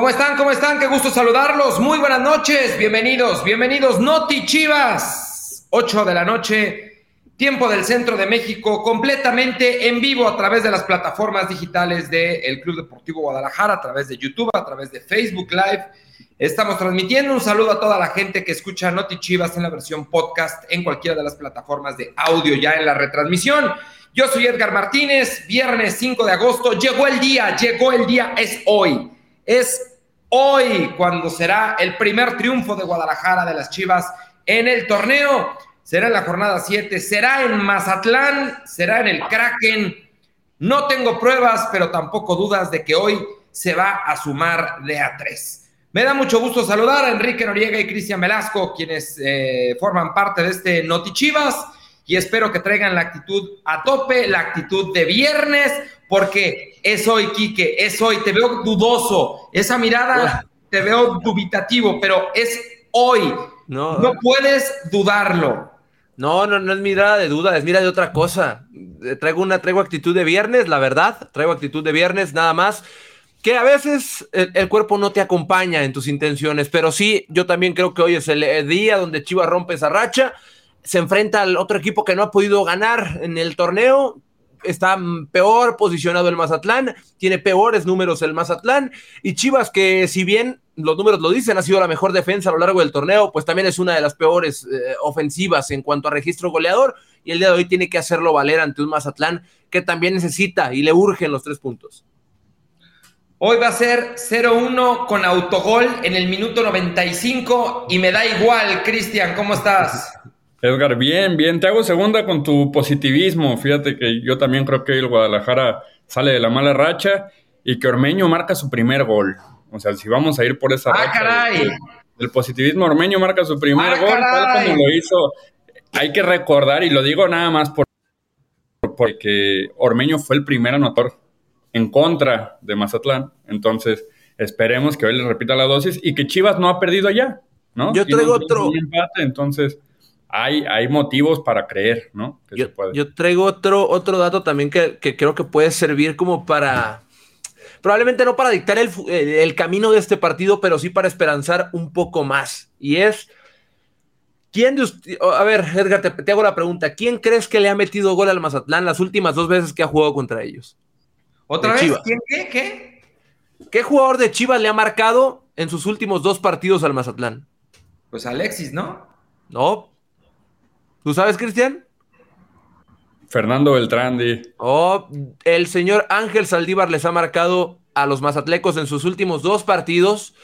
¿Cómo están? ¿Cómo están? Qué gusto saludarlos. Muy buenas noches. Bienvenidos, bienvenidos. Noti Chivas. 8 de la noche, tiempo del centro de México, completamente en vivo a través de las plataformas digitales del Club Deportivo Guadalajara, a través de YouTube, a través de Facebook Live. Estamos transmitiendo un saludo a toda la gente que escucha Noti Chivas en la versión podcast en cualquiera de las plataformas de audio ya en la retransmisión. Yo soy Edgar Martínez, viernes 5 de agosto. Llegó el día, llegó el día, es hoy. Es hoy cuando será el primer triunfo de Guadalajara de las Chivas en el torneo. Será en la jornada 7, será en Mazatlán, será en el Kraken. No tengo pruebas, pero tampoco dudas de que hoy se va a sumar de a 3. Me da mucho gusto saludar a Enrique Noriega y Cristian Velasco, quienes eh, forman parte de este Noti Chivas, y espero que traigan la actitud a tope, la actitud de viernes, porque es hoy, Quique, es hoy, te veo dudoso, esa mirada te veo dubitativo, pero es hoy, no, no puedes dudarlo. No, no, no es mirada de duda, es mirada de otra cosa. Eh, traigo una, traigo actitud de viernes, la verdad, traigo actitud de viernes, nada más. Que a veces el, el, cuerpo no te acompaña en tus intenciones, pero sí, yo también creo que hoy es el día donde Chivas rompe esa racha, se enfrenta al otro equipo que no ha podido ganar en el torneo, está peor posicionado el Mazatlán, tiene peores números el Mazatlán, y Chivas que si bien los números lo dicen, ha sido la mejor defensa a lo largo del torneo, pues también es una de las peores eh, ofensivas en cuanto a registro goleador, y el día de hoy tiene que hacerlo valer ante un Mazatlán que también necesita y le urgen los tres puntos. Hoy va a ser 0-1 con autogol en el minuto 95 y me da igual, Cristian, ¿cómo estás? Edgar, bien, bien. Te hago segunda con tu positivismo. Fíjate que yo también creo que el Guadalajara sale de la mala racha y que Ormeño marca su primer gol. O sea, si vamos a ir por esa ¡Ah, caray! El positivismo Ormeño marca su primer ¡Ah, gol, caray! tal como lo hizo. Hay que recordar, y lo digo nada más por, porque Ormeño fue el primer anotador en contra de Mazatlán. Entonces, esperemos que hoy le repita la dosis y que Chivas no ha perdido ya, ¿no? Yo traigo otro. Empate, entonces, hay, hay motivos para creer, ¿no? Que yo, se puede. yo traigo otro, otro dato también que, que, creo que puede servir como para. Probablemente no para dictar el, el, el camino de este partido, pero sí para esperanzar un poco más. Y es. ¿Quién de usted, a ver, Edgar, te, te, hago la pregunta. ¿Quién crees que le ha metido gol al Mazatlán las últimas dos veces que ha jugado contra ellos? ¿Otra vez? Chivas. ¿Quién qué? ¿Qué? ¿Qué jugador de Chivas le ha marcado en sus últimos dos partidos al Mazatlán? Pues Alexis, ¿no? No. ¿Tú sabes, Cristian? Fernando Beltrán. Di. Oh, el señor Ángel Saldívar les ha marcado a los mazatlecos en sus últimos dos partidos.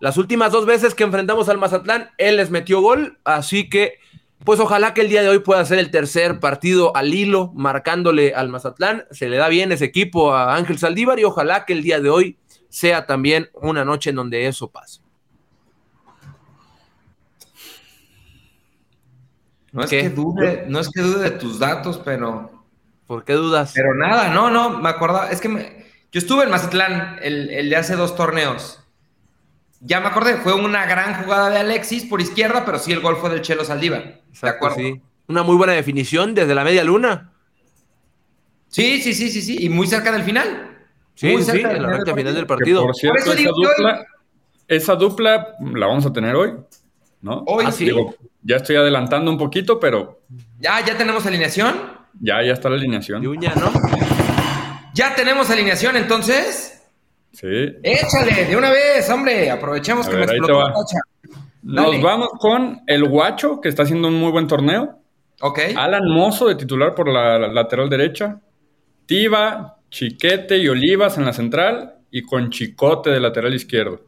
Las últimas dos veces que enfrentamos al Mazatlán, él les metió gol, así que pues ojalá que el día de hoy pueda ser el tercer partido al hilo, marcándole al Mazatlán. Se le da bien ese equipo a Ángel Saldívar y ojalá que el día de hoy sea también una noche en donde eso pase. No es, que dude, no es que dude de tus datos, pero. ¿Por qué dudas? Pero nada, no, no, me acordaba. Es que me, yo estuve en Mazatlán el, el de hace dos torneos. Ya me acordé, fue una gran jugada de Alexis por izquierda, pero sí el gol fue del Chelo Saldívar. Exacto, ¿De acuerdo? Sí. Una muy buena definición desde la media luna. Sí, sí, sí, sí, sí. Y muy cerca del final. Sí, muy sí, en la recta final del partido. Que por cierto, por esa, dupla, hoy... esa dupla la vamos a tener hoy, ¿no? Hoy ah, sí. Digo, ya estoy adelantando un poquito, pero. ¿Ya, ya tenemos alineación? Ya, ya está la alineación. Yuña, ¿no? ¿Ya tenemos alineación entonces? Sí. Échale, de una vez, hombre. Aprovechemos A que ver, me explotó la tacha. Nos vamos con el Guacho, que está haciendo un muy buen torneo. Ok. Alan Mozo, de titular por la, la lateral derecha. Tiva, Chiquete y Olivas en la central. Y con Chicote de lateral izquierdo.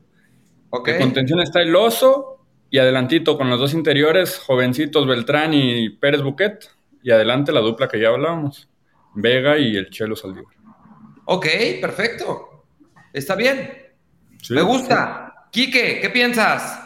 Ok. De contención está el Oso. Y adelantito con los dos interiores, jovencitos Beltrán y Pérez Buquet. Y adelante la dupla que ya hablábamos. Vega y el Chelo Saldívar. Ok, perfecto. Está bien. Sí, me gusta. Quique, ¿qué piensas?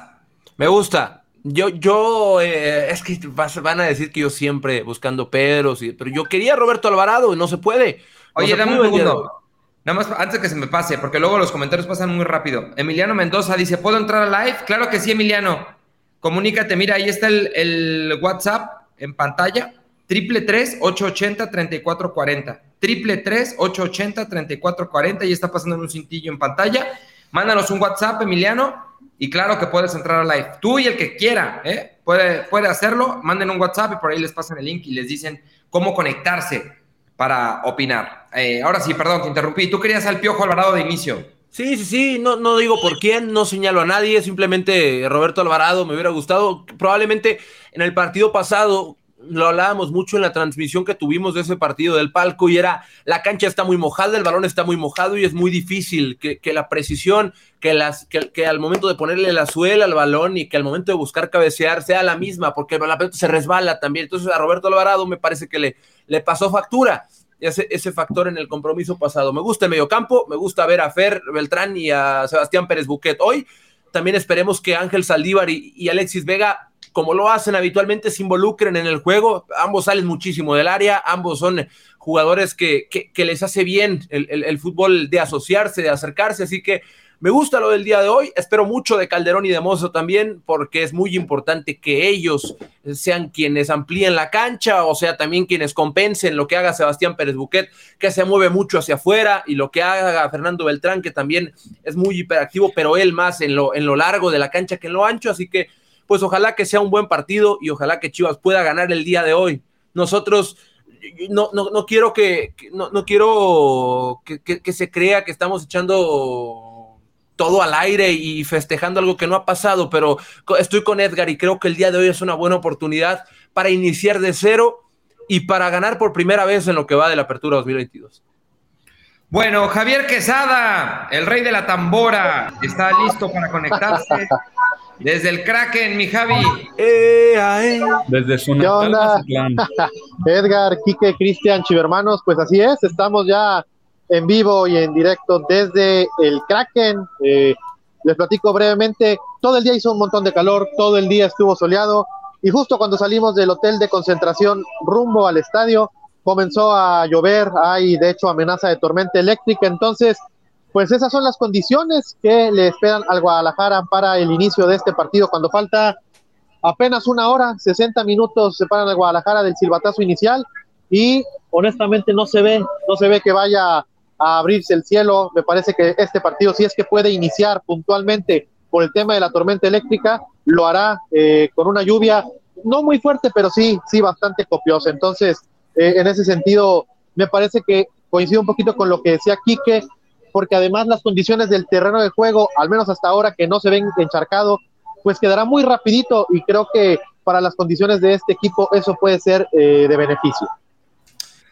Me gusta. Yo, yo, eh, es que vas, van a decir que yo siempre buscando Pedros, y, pero yo quería a Roberto Alvarado y no se puede. No Oye, se dame un segundo. Nada más antes de que se me pase, porque luego los comentarios pasan muy rápido. Emiliano Mendoza dice, ¿puedo entrar a live? Claro que sí, Emiliano. Comunícate, mira, ahí está el, WhatsApp en pantalla. Triple tres ocho ochenta treinta y cuatro cuarenta. Triple tres ocho ochenta treinta y cuatro cuarenta. Y está pasando un cintillo en pantalla. Mándanos un WhatsApp, Emiliano, y claro que puedes entrar al live. Tú y el que quiera, ¿eh? puede, puede hacerlo. Manden un WhatsApp y por ahí les pasan el link y les dicen cómo conectarse para opinar. Eh, ahora sí, perdón, te interrumpí. Tú querías al Piojo Alvarado de inicio. Sí, sí, sí, no, no digo por quién, no señalo a nadie, simplemente Roberto Alvarado me hubiera gustado. Probablemente en el partido pasado lo hablábamos mucho en la transmisión que tuvimos de ese partido del palco y era la cancha está muy mojada, el balón está muy mojado y es muy difícil que, la precisión, que, las, que, al momento de ponerle la suela al balón y que al momento de buscar cabecear sea la misma, porque la pelota se resbala también. Entonces a Roberto Alvarado me parece que le, le pasó factura ese, ese factor en el compromiso pasado. Me gusta el mediocampo, me gusta ver a Fer Beltrán y a Sebastián Pérez Buquet. Hoy también esperemos que Ángel Saldívar y, Alexis Vega, como lo hacen habitualmente, se involucren en el juego. Ambos salen muchísimo del área, ambos son jugadores que, que, les hace bien el, el, fútbol de asociarse, de acercarse, así que me gusta lo del día de hoy, espero mucho de Calderón y de Mozo también, porque es muy importante que ellos sean quienes amplíen la cancha, o sea, también quienes compensen lo que haga Sebastián Pérez Buquet, que se mueve mucho hacia afuera, y lo que haga Fernando Beltrán, que también es muy hiperactivo, pero él más en lo, en lo largo de la cancha que en lo ancho, así que pues ojalá que sea un buen partido y ojalá que Chivas pueda ganar el día de hoy. Nosotros no, no, no quiero que, no, no, quiero que, que se crea que estamos echando todo al aire y festejando algo que no ha pasado, pero estoy con Edgar y creo que el día de hoy es una buena oportunidad para iniciar de cero y para ganar por primera vez en lo que va de la apertura 2022. Bueno, Javier Quesada, el rey de la tambora, está listo para conectarse. Desde el Kraken, mi Javi. Eh, Desde su natal Edgar, Quique, Cristian, Chivermanos, pues así es, estamos ya en vivo y en directo desde el Kraken. Eh, les platico brevemente, todo el día hizo un montón de calor, todo el día estuvo soleado y justo cuando salimos del hotel de concentración rumbo al estadio, comenzó a llover, hay de hecho amenaza de tormenta eléctrica, entonces pues esas son las condiciones que le esperan al Guadalajara para el inicio de este partido cuando falta apenas una hora, 60 minutos separan al Guadalajara del silbatazo inicial y honestamente no se ve, no se ve que vaya a abrirse el cielo. Me parece que este partido, si es que puede iniciar puntualmente por el tema de la tormenta eléctrica, lo hará eh, con una lluvia no muy fuerte, pero sí, sí bastante copiosa. Entonces, eh, en ese sentido, me parece que coincide un poquito con lo que decía Quique, porque además las condiciones del terreno de juego, al menos hasta ahora que no se ven encharcado, pues quedará muy rapidito y creo que para las condiciones de este equipo eso puede ser eh, de beneficio.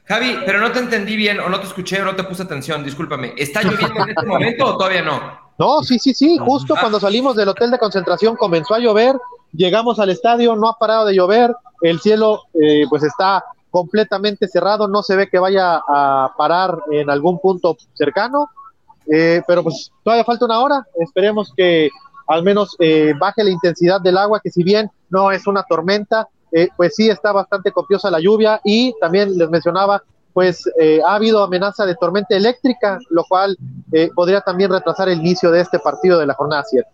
Javi, pero no te entendí bien, o no te escuché, o no te puse atención, discúlpame. ¿Está lloviendo en este momento o todavía no? No, sí, sí, sí. Justo cuando salimos del hotel de concentración comenzó a llover, llegamos al estadio, no ha parado de llover, el cielo eh, pues está completamente cerrado, no se ve que vaya a parar en algún punto cercano, eh, pero pues todavía falta una hora, esperemos que al menos eh, baje la intensidad del agua, que si bien no es una tormenta, eh, pues sí está bastante copiosa la lluvia y también les mencionaba, pues eh, ha habido amenaza de tormenta eléctrica, lo cual eh, podría también retrasar el inicio de este partido de la jornada 7.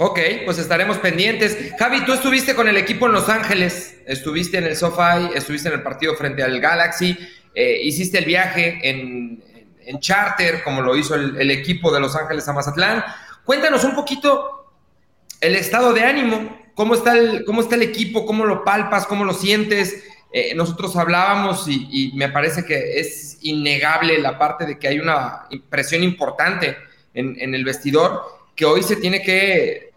Ok, pues estaremos pendientes. Javi, tú estuviste con el equipo en Los Ángeles, estuviste en el SoFi, estuviste en el partido frente al Galaxy, hiciste el viaje en, en, charter, como lo hizo el, el equipo de Los Ángeles a Mazatlán. Cuéntanos un poquito el estado de ánimo ¿Cómo está el, cómo está el equipo? ¿Cómo lo palpas? ¿Cómo lo sientes? Eh, nosotros hablábamos y, me parece que es innegable la parte de que hay una presión importante en, el vestidor que hoy se tiene que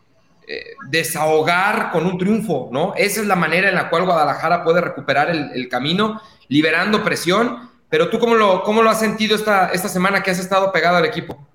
eh, desahogar con un triunfo, ¿no? Esa es la manera en la cual Guadalajara puede recuperar el, camino, liberando presión. Pero tú, ¿cómo lo, cómo lo has sentido esta, esta semana que has estado pegado al equipo?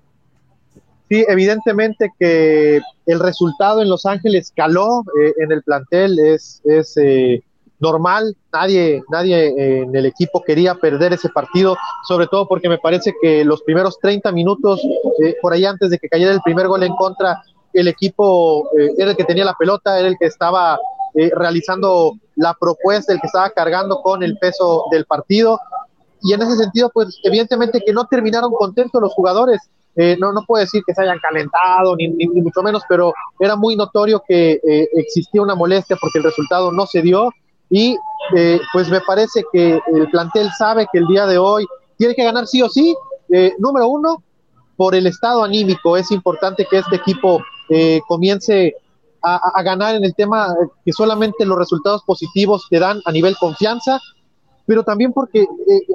Sí, evidentemente que el resultado en Los Ángeles caló eh, en el plantel, es, es eh, normal, nadie, nadie en el equipo quería perder ese partido, sobre todo porque me parece que los primeros 30 minutos, eh, por ahí antes de que cayera el primer gol en contra, el equipo era el que tenía la pelota, era el que estaba realizando la propuesta, el que estaba cargando con el peso del partido. Y en ese sentido, pues evidentemente que no terminaron contentos los jugadores. Eh, no, no puedo decir que se hayan calentado, ni, mucho menos, pero era muy notorio que eh, existía una molestia porque el resultado no se dio. Y eh, pues me parece que el plantel sabe que el día de hoy tiene que ganar sí o sí, número uno, por el estado anímico. Es importante que este equipo comience a, ganar en el tema que solamente los resultados positivos te dan a nivel confianza, pero también porque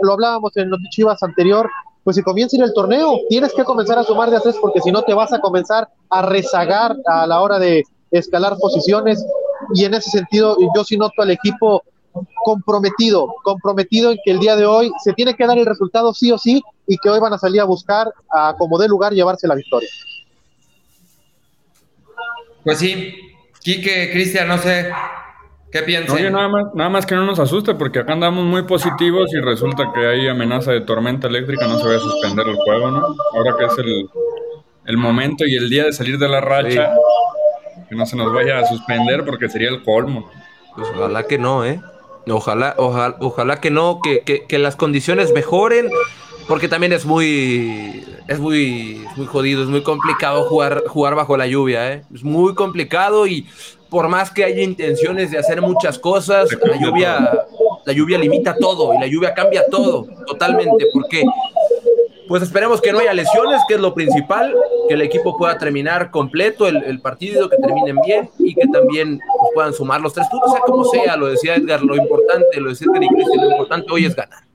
lo hablábamos en el Chivas anterior, pues si comienza el torneo, tienes que comenzar a sumar de a tres porque si no te vas a comenzar a rezagar a la hora de escalar posiciones y en ese sentido yo sí noto al equipo comprometido, comprometido en que el día de hoy se tiene que dar el resultado sí o sí y que hoy van a salir a buscar a como de lugar llevarse la victoria. Pues sí, Quique, Cristian, no sé qué piensan. Oye, nada más, nada más que no nos asuste porque acá andamos muy positivos y resulta que hay amenaza de tormenta eléctrica, no se va a suspender el juego, ¿no? Ahora que es el, el momento y el día de salir de la racha, que no se nos vaya a suspender porque sería el colmo. Pues ojalá que no, ¿eh? Ojalá, ojalá, ojalá que no, que, que, las condiciones mejoren, porque también es muy, es muy, muy jodido, es muy complicado jugar, jugar bajo la lluvia, ¿eh? Es muy complicado y por más que haya intenciones de hacer muchas cosas, la lluvia, la lluvia limita todo y la lluvia cambia todo totalmente, porque pues esperemos que no haya lesiones, que es lo principal, que el equipo pueda terminar completo el, partido, que terminen bien y que también pues, puedan sumar los tres puntos, sea como sea, lo decía Edgar, lo importante, lo decía Edgar y lo importante hoy es ganar.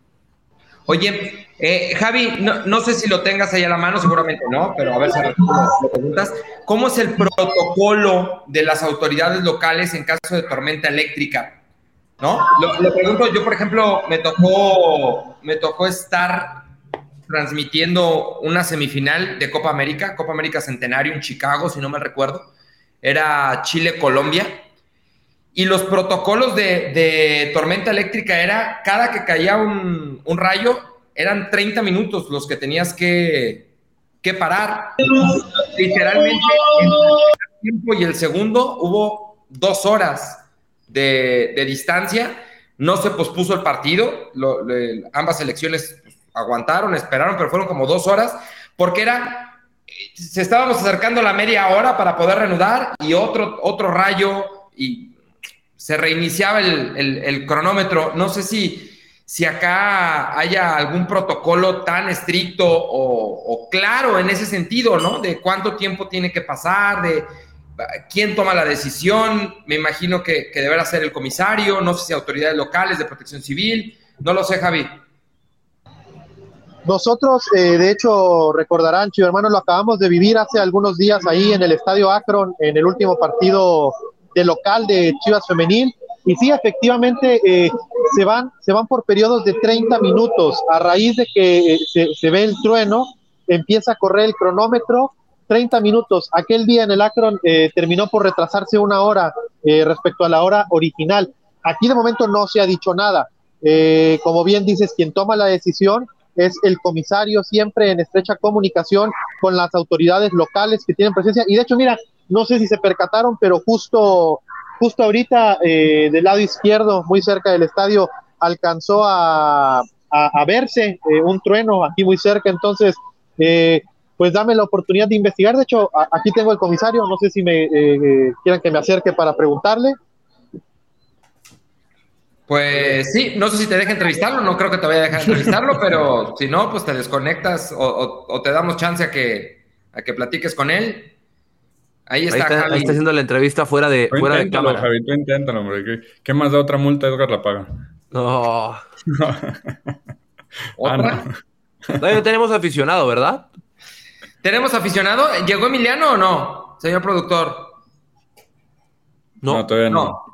Oye, eh, Javi, no, sé si lo tengas ahí a la mano, seguramente no, pero a ver si me preguntas. ¿Cómo es el protocolo de las autoridades locales en caso de tormenta eléctrica? ¿No? Lo, lo pregunto, yo por ejemplo, me tocó, me tocó estar transmitiendo una semifinal de Copa América, Copa América Centenario en Chicago, si no me recuerdo. Era Chile-Colombia. Y los protocolos de, tormenta eléctrica era, cada que caía un, rayo, eran 30 minutos los que tenías que, que parar. Literalmente, el tiempo y el segundo hubo dos horas de, distancia. No se pospuso el partido. ambas elecciones aguantaron, esperaron, pero fueron como dos horas, porque era, se estábamos acercando la media hora para poder reanudar y otro, otro rayo y se reiniciaba el, cronómetro. No sé si, si acá haya algún protocolo tan estricto o, claro en ese sentido, ¿no? De cuánto tiempo tiene que pasar, de quién toma la decisión. Me imagino que, deberá ser el comisario, no sé si autoridades locales de protección civil. No lo sé, Javi. Nosotros, eh, de hecho, recordarán, Chivo hermanos, lo acabamos de vivir hace algunos días ahí en el Estadio Akron, en el último partido de local de Chivas Femenil. Y sí, efectivamente, eh, se, van, se van por periodos de 30 minutos. A raíz de que eh, se, ve el trueno, empieza a correr el cronómetro, 30 minutos. Aquel día en el Akron terminó por retrasarse una hora respecto a la hora original. Aquí de momento no se ha dicho nada. como bien dices, quien toma la decisión es el comisario siempre en estrecha comunicación con las autoridades locales que tienen presencia. Y de hecho, mira, no sé si se percataron, pero justo, justo ahorita eh, del lado izquierdo, muy cerca del estadio, alcanzó a, a, verse eh, un trueno aquí muy cerca. Entonces, eh, pues dame la oportunidad de investigar. De hecho, aquí tengo el comisario, no sé si me quieran que me acerque para preguntarle. Pues sí, no sé si te deja entrevistarlo, no creo que te vaya a dejar entrevistarlo, pero si no, pues te desconectas o, te damos chance a que, a que platiques con él. Ahí está, ahí está, haciendo la entrevista fuera de, fuera de cámara. Inténtalo, hombre. ¿Qué, más da otra multa? Edgar la paga. No. Ah, ¿Otra? Ah, no. no. tenemos aficionado, ¿verdad? ¿Tenemos aficionado? ¿Llegó Emiliano o no, señor productor? No, no todavía no.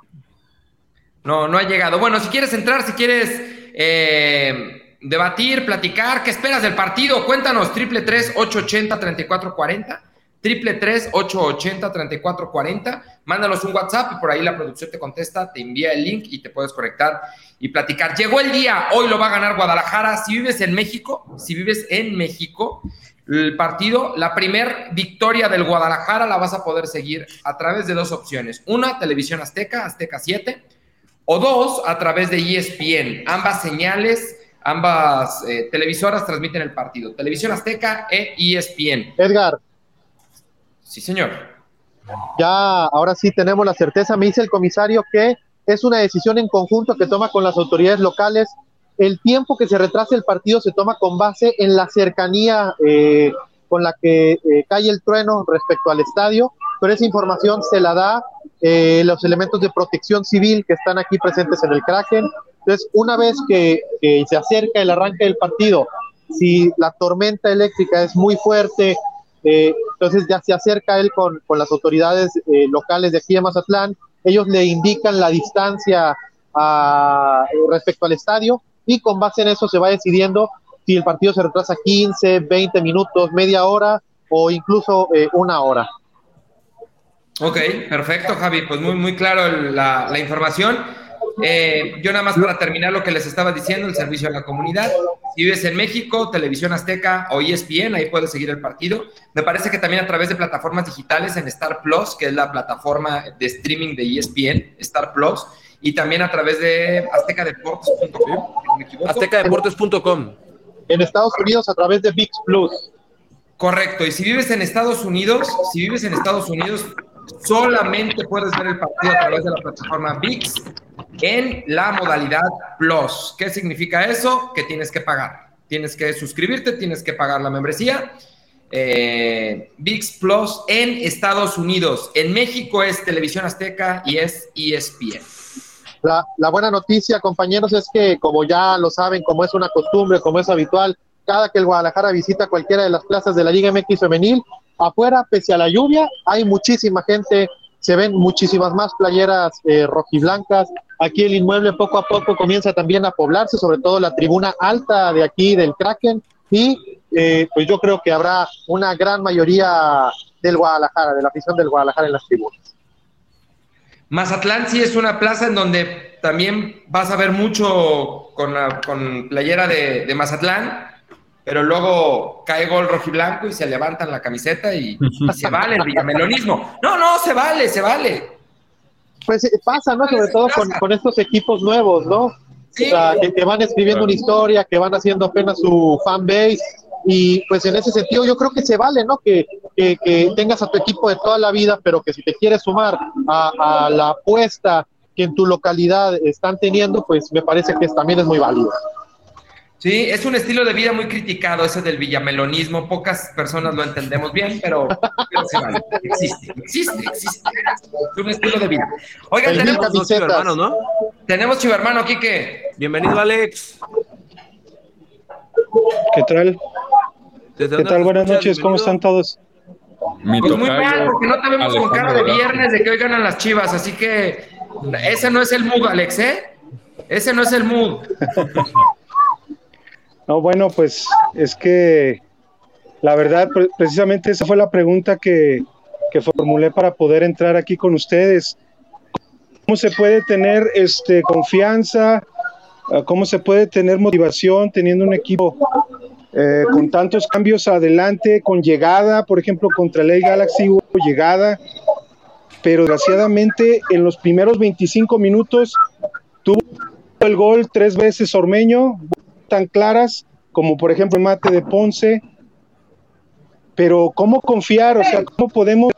no. No, ha llegado. Bueno, si quieres entrar, si quieres eh, debatir, platicar, ¿qué esperas del partido? Cuéntanos, triple tres, 880 3440 triple tres ocho ochenta treinta y cuatro cuarenta. Mándanos un WhatsApp y por ahí la producción te contesta, te envía el link y te puedes conectar y platicar. Llegó el día, hoy lo va a ganar Guadalajara. Si vives en México, si vives en México, el partido, la primer victoria del Guadalajara la vas a poder seguir a través de dos opciones. Una, Televisión Azteca, Azteca 7 o dos a través de ESPN. Ambas señales, ambas eh, televisoras transmiten el partido. Televisión Azteca e ESPN. Edgar. Sí, señor. Ya, ahora sí tenemos la certeza, me dice el comisario que es una decisión en conjunto que toma con las autoridades locales. El tiempo que se retrase el partido se toma con base en la cercanía eh, con la que eh, cae el trueno respecto al estadio, pero esa información se la da eh, los elementos de protección civil que están aquí presentes en el Kraken. Entonces, una vez que, se acerca el arranque del partido, si la tormenta eléctrica es muy fuerte, eh, entonces ya se acerca él con, con las autoridades locales de aquí de Mazatlán, ellos le indican la distancia a, respecto al estadio y con base en eso se va decidiendo si el partido se retrasa 15, 20 minutos, media hora o incluso eh, una hora. Ok, perfecto, Javi. Pues muy, muy claro la, información. Eh, yo nada más para terminar lo que les estaba diciendo, el servicio a la comunidad. Si vives en México, Televisión Azteca o ESPN, ahí puedes seguir el partido. Me parece que también a través de plataformas digitales en Star Plus, que es la plataforma de streaming de ESPN, Star Plus, y también a través de aztecadeportes.com. Aztecadeportes.com. En Estados Unidos a través de VIX Plus. Correcto, y si vives en Estados Unidos, si vives en Estados Unidos, solamente puedes ver el partido a través de la plataforma VIX en la modalidad Plus. ¿Qué significa eso? Que tienes que pagar. Tienes que suscribirte, tienes que pagar la membresía. Eh, VIX Plus en Estados Unidos. En México es Televisión Azteca y es ESPN. La, buena noticia, compañeros, es que como ya lo saben, como es una costumbre, como es habitual, cada que el Guadalajara visita cualquiera de las plazas de la Liga MX femenil, afuera, pese a la lluvia, hay muchísima gente, se ven muchísimas más playeras eh, rojiblancas. Aquí el inmueble poco a poco comienza también a poblarse, sobre todo la tribuna alta de aquí del Kraken, y eh, pues yo creo que habrá una gran mayoría del Guadalajara, de la afición del Guadalajara en las tribunas. Mazatlán sí es una plaza en donde también vas a ver mucho con, la, con playera de, Mazatlán, pero luego cae gol rojiblanco y se levantan la camiseta y, se vale el villamelonismo. No, no, se vale, se vale. Pues eh, pasa, ¿no? Sobre todo con, estos equipos nuevos, ¿no? que, que, van escribiendo una historia, que van haciendo apenas su fan base y pues en ese sentido yo creo que se vale, ¿no? Que, tengas a tu equipo de toda la vida, pero que si te quieres sumar a, la apuesta que en tu localidad están teniendo, pues me parece que también es muy válido. Sí, es un estilo de vida muy criticado ese del villamelonismo. Pocas personas lo entendemos bien, pero, vale. existe, existe, existe. Es un estilo de vida. Oigan, tenemos dos chivermanos, ¿no? Tenemos chivermano, Quique. Bienvenido, Alex. ¿Qué tal? ¿Qué tal? Buenas noches, ¿cómo están todos? pues muy mal, porque no te vemos con cara de viernes de que hoy ganan las chivas, así que ese no es el mood, Alex, ¿eh? Ese no es el mood. no, bueno, pues es que la verdad, precisamente esa fue la pregunta que, que formulé para poder entrar aquí con ustedes. ¿Cómo se puede tener este, confianza cómo se puede tener motivación teniendo un equipo eh, con tantos cambios adelante, con llegada, por ejemplo, contra el Galaxy hubo llegada, pero desgraciadamente en los primeros 25 minutos tuvo el gol tres veces Ormeño, tan claras como por ejemplo el mate de Ponce, pero ¿cómo confiar? O sea, ¿cómo podemos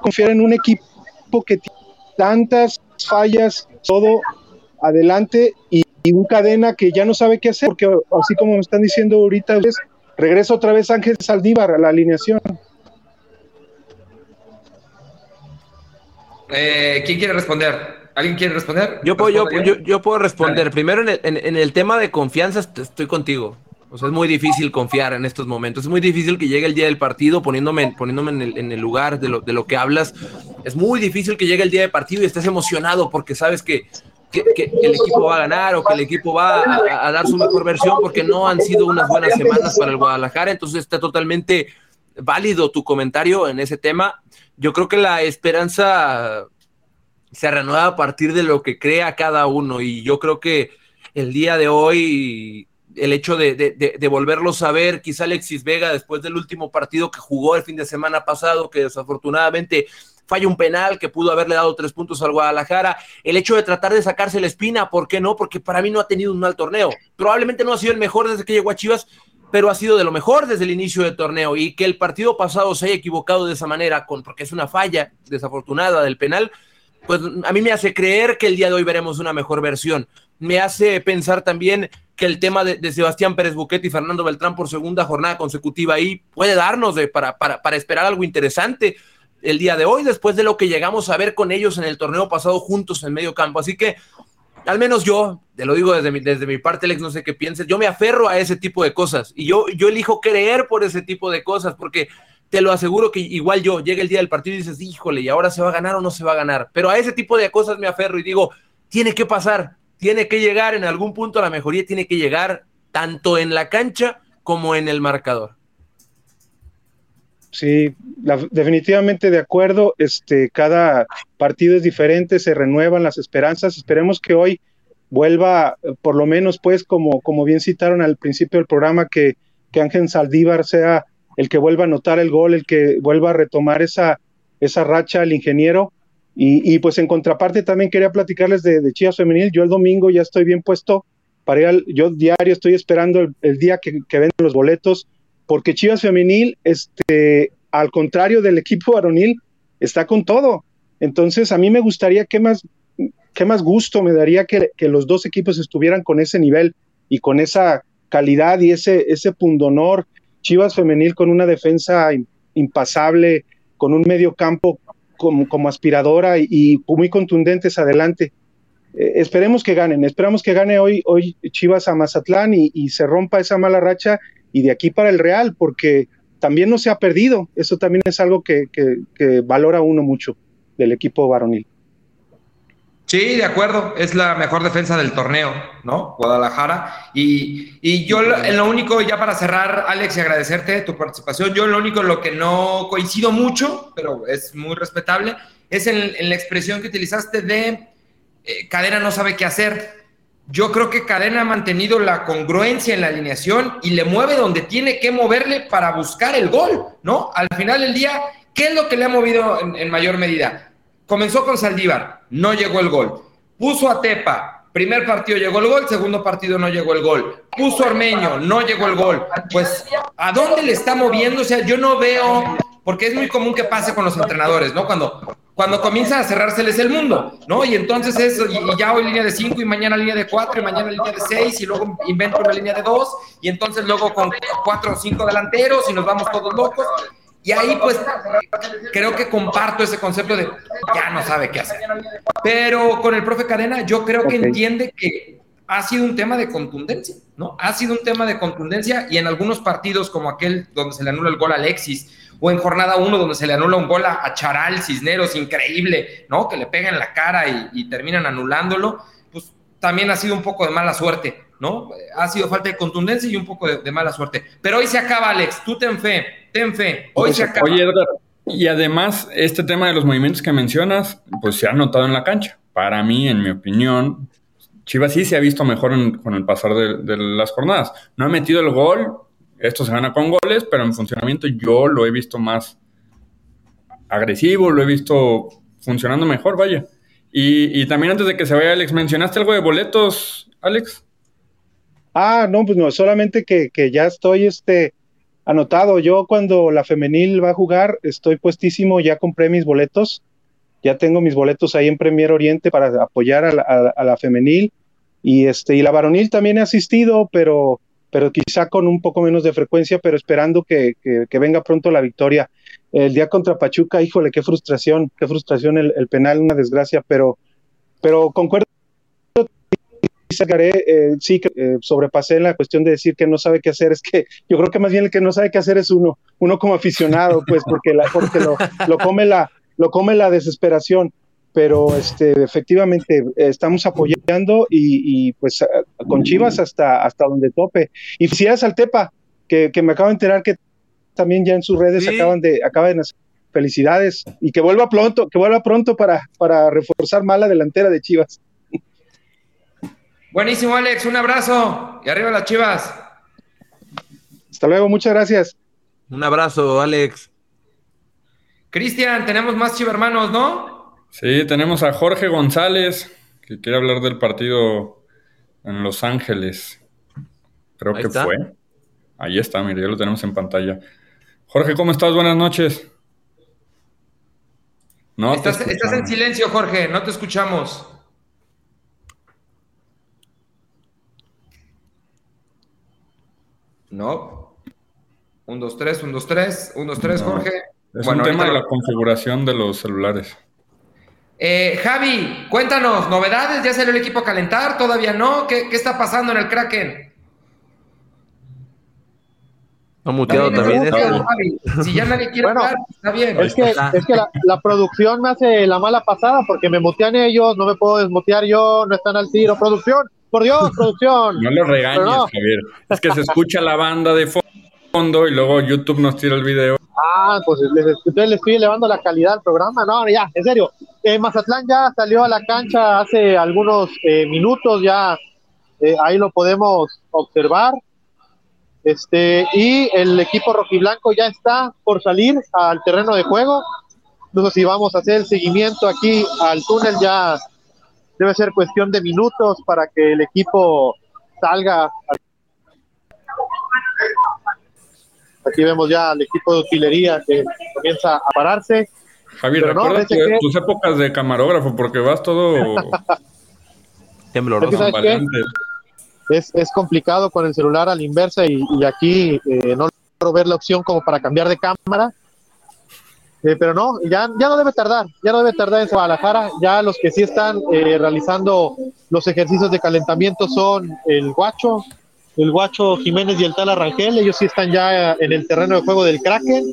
confiar en un equipo que tiene tantas fallas, todo adelante y y un cadena que ya no sabe qué hacer, porque así como me están diciendo ahorita, es, regresa otra vez Ángel Saldívar a la alineación. Eh, ¿Quién quiere responder? ¿Alguien quiere responder? Yo puedo, yo, puedo responder. Primero, en el, tema de confianza, estoy contigo. O sea, es muy difícil confiar en estos momentos. Es muy difícil que llegue el día del partido poniéndome, poniéndome en, el, en el lugar de lo, de lo que hablas. Es muy difícil que llegue el día del partido y estés emocionado porque sabes que que, el equipo va a ganar o que el equipo va a, dar su mejor versión porque no han sido unas buenas semanas para el Guadalajara. Entonces está totalmente válido tu comentario en ese tema. Yo creo que la esperanza se renueva a partir de lo que crea cada uno y yo creo que el día de hoy el hecho de, de, volverlos a ver, quizá Alexis Vega después del último partido que jugó el fin de semana pasado, que desafortunadamente falla un penal que pudo haberle dado tres puntos al Guadalajara, el hecho de tratar de sacarse la espina, ¿por qué no? Porque para mí no ha tenido un mal torneo. Probablemente no ha sido el mejor desde que llegó a Chivas, pero ha sido de lo mejor desde el inicio del torneo y que el partido pasado se haya equivocado de esa manera, con, porque es una falla desafortunada del penal, pues a mí me hace creer que el día de hoy veremos una mejor versión. Me hace pensar también que el tema de, Sebastián Pérez Buquete y Fernando Beltrán por segunda jornada consecutiva ahí puede darnos de, para, para, para esperar algo interesante el día de hoy, después de lo que llegamos a ver con ellos en el torneo pasado juntos en medio campo. Así que, al menos yo, te lo digo desde mi, desde mi parte, Alex, no sé qué pienses, yo me aferro a ese tipo de cosas y yo, yo elijo creer por ese tipo de cosas, porque te lo aseguro que igual yo, llega el día del partido y dices, híjole, ¿y ahora se va a ganar o no se va a ganar? Pero a ese tipo de cosas me aferro y digo, tiene que pasar, tiene que llegar en algún punto a la mejoría, tiene que llegar tanto en la cancha como en el marcador. Sí, definitivamente de acuerdo. Este, cada partido es diferente, se renuevan las esperanzas. Esperemos que hoy vuelva, por lo menos, pues, como, como bien citaron al principio del programa, que, que Ángel Saldívar sea el que vuelva a anotar el gol, el que vuelva a retomar esa, esa racha al ingeniero. Y, pues en contraparte también quería platicarles de, Chivas Femenil. Yo el domingo ya estoy bien puesto para ir yo diario estoy esperando el, día que, que venden los boletos porque Chivas Femenil, este, al contrario del equipo varonil, está con todo. Entonces, a mí me gustaría, ¿qué más, qué más gusto me daría que, los dos equipos estuvieran con ese nivel y con esa calidad y ese, ese pundonor. Chivas Femenil con una defensa impasable, con un medio campo como, como aspiradora y, muy contundentes adelante. Eh, esperemos que ganen, esperamos que gane hoy, hoy Chivas a Mazatlán y se rompa esa mala racha y de aquí para el Real, porque también no se ha perdido. Eso también es algo que, valora uno mucho del equipo varonil. Sí, de acuerdo, es la mejor defensa del torneo, ¿no? Guadalajara. Y, yo en lo único, ya para cerrar, Alex, y agradecerte tu participación, yo lo único en lo que no coincido mucho, pero es muy respetable, es en, la expresión que utilizaste de eh, cadena no sabe qué hacer. Yo creo que Cadena ha mantenido la congruencia en la alineación y le mueve donde tiene que moverle para buscar el gol, ¿no? Al final del día, ¿qué es lo que le ha movido en, mayor medida? Comenzó con Saldívar, no llegó el gol. Puso a Tepa, primer partido llegó el gol, segundo partido no llegó el gol. Puso a Armeño, no llegó el gol. Pues, ¿a dónde le está moviendo? O sea, yo no veo, porque es muy común que pase con los entrenadores, ¿no? Cuando cuando comienza a cerrárseles el mundo, ¿no? Y entonces es, y, ya hoy línea de 5 y mañana línea de 4 y mañana línea de 6 y luego invento una línea de 2 y entonces luego con 4 o 5 delanteros y nos vamos todos locos. Y ahí pues creo que comparto ese concepto de ya no sabe qué hacer. Pero con el profe Cadena yo creo que entiende que ha sido un tema de contundencia, ¿no? Ha sido un tema de contundencia y en algunos partidos como aquel donde se le anula el gol a Alexis o en jornada uno donde se le anula un gol a, Charal, Cisneros, increíble, ¿no? Que le pegan la cara y, terminan anulándolo, pues también ha sido un poco de mala suerte, ¿no? Ha sido falta de contundencia y un poco de, mala suerte. Pero hoy se acaba, Alex, tú ten fe, ten fe, hoy se acaba. Oye, Edgar, y además este tema de los movimientos que mencionas, pues se ha notado en la cancha. Para mí, en mi opinión, Chivas sí se ha visto mejor con el pasar de, las jornadas. No ha metido el gol, esto se gana con goles, pero en funcionamiento yo lo he visto más agresivo, lo he visto funcionando mejor, vaya. Y, también antes de que se vaya Alex, ¿mencionaste algo de boletos, Alex? Ah, no, pues no, solamente que, ya estoy este, anotado. Yo cuando la femenil va a jugar, estoy puestísimo, ya compré mis boletos, ya tengo mis boletos ahí en Premier Oriente para apoyar a la, femenil. Y, este, y la varonil también he asistido, pero pero quizá con un poco menos de frecuencia, pero esperando que, venga pronto la victoria. El día contra Pachuca, híjole, qué frustración, qué frustración el, penal, una desgracia, pero, pero concuerdo. Eh, sí, que eh, sobrepasé en la cuestión de decir que no sabe qué hacer. Es que yo creo que más bien el que no sabe qué hacer es uno, uno como aficionado, pues, porque, la, porque lo, lo, come la, lo come la desesperación pero este, efectivamente estamos apoyando y, pues con Chivas hasta, hasta donde tope. Y felicidades al Tepa, que, me acabo de enterar que también ya en sus redes acaban de, acaban de hacer felicidades y que vuelva pronto, que vuelva pronto para, para reforzar más la delantera de Chivas. Buenísimo, Alex, un abrazo y arriba las Chivas. Hasta luego, muchas gracias. Un abrazo, Alex. Cristian, tenemos más chivermanos, ¿no? Sí, tenemos a Jorge González, que quiere hablar del partido en Los Ángeles. Creo que fue. Ahí está, mire, ya lo tenemos en pantalla. Jorge, ¿cómo estás? Buenas noches. No estás, estás en silencio, Jorge, no te escuchamos. No. 1, 2, 3, 1, 2, 3, 1, 2, 3, Jorge. Es bueno, un tema de la configuración de los celulares. Eh, Javi, cuéntanos, novedades, ¿ya salió el equipo a calentar? ¿Todavía no? ¿Qué, qué está pasando en el Kraken? No muteado también. también Si ya nadie quiere bueno, hablar, está bien. Es que, es que la, la, producción me hace la mala pasada porque me mutean ellos, no me puedo desmutear yo, no están al tiro. Producción, por Dios, producción. No lo regañes, no. Javier. Es que se escucha la banda de fondo y luego YouTube nos tira el video. Ah, pues les, les, les estoy elevando la calidad del programa. No, ya, en serio. Eh, Mazatlán ya salió a la cancha hace algunos eh, minutos, ya eh, ahí lo podemos observar. Este, y el equipo rojiblanco ya está por salir al terreno de juego. Entonces, si vamos a hacer el seguimiento aquí al túnel, ya debe ser cuestión de minutos para que el equipo salga. Aquí vemos ya al equipo de utilería que comienza a pararse. Javier, recuerda tus épocas de camarógrafo porque vas todo tembloroso. Es, es, complicado con el celular a la inversa y, y aquí eh, no logro ver la opción como para cambiar de cámara. Eh, pero no, ya, ya no debe tardar, ya no debe tardar en Guadalajara. Ya los que sí están eh, realizando los ejercicios de calentamiento son el Guacho, el Guacho Jiménez y el Tal Arrangel, ellos sí están ya en el terreno de juego del Kraken,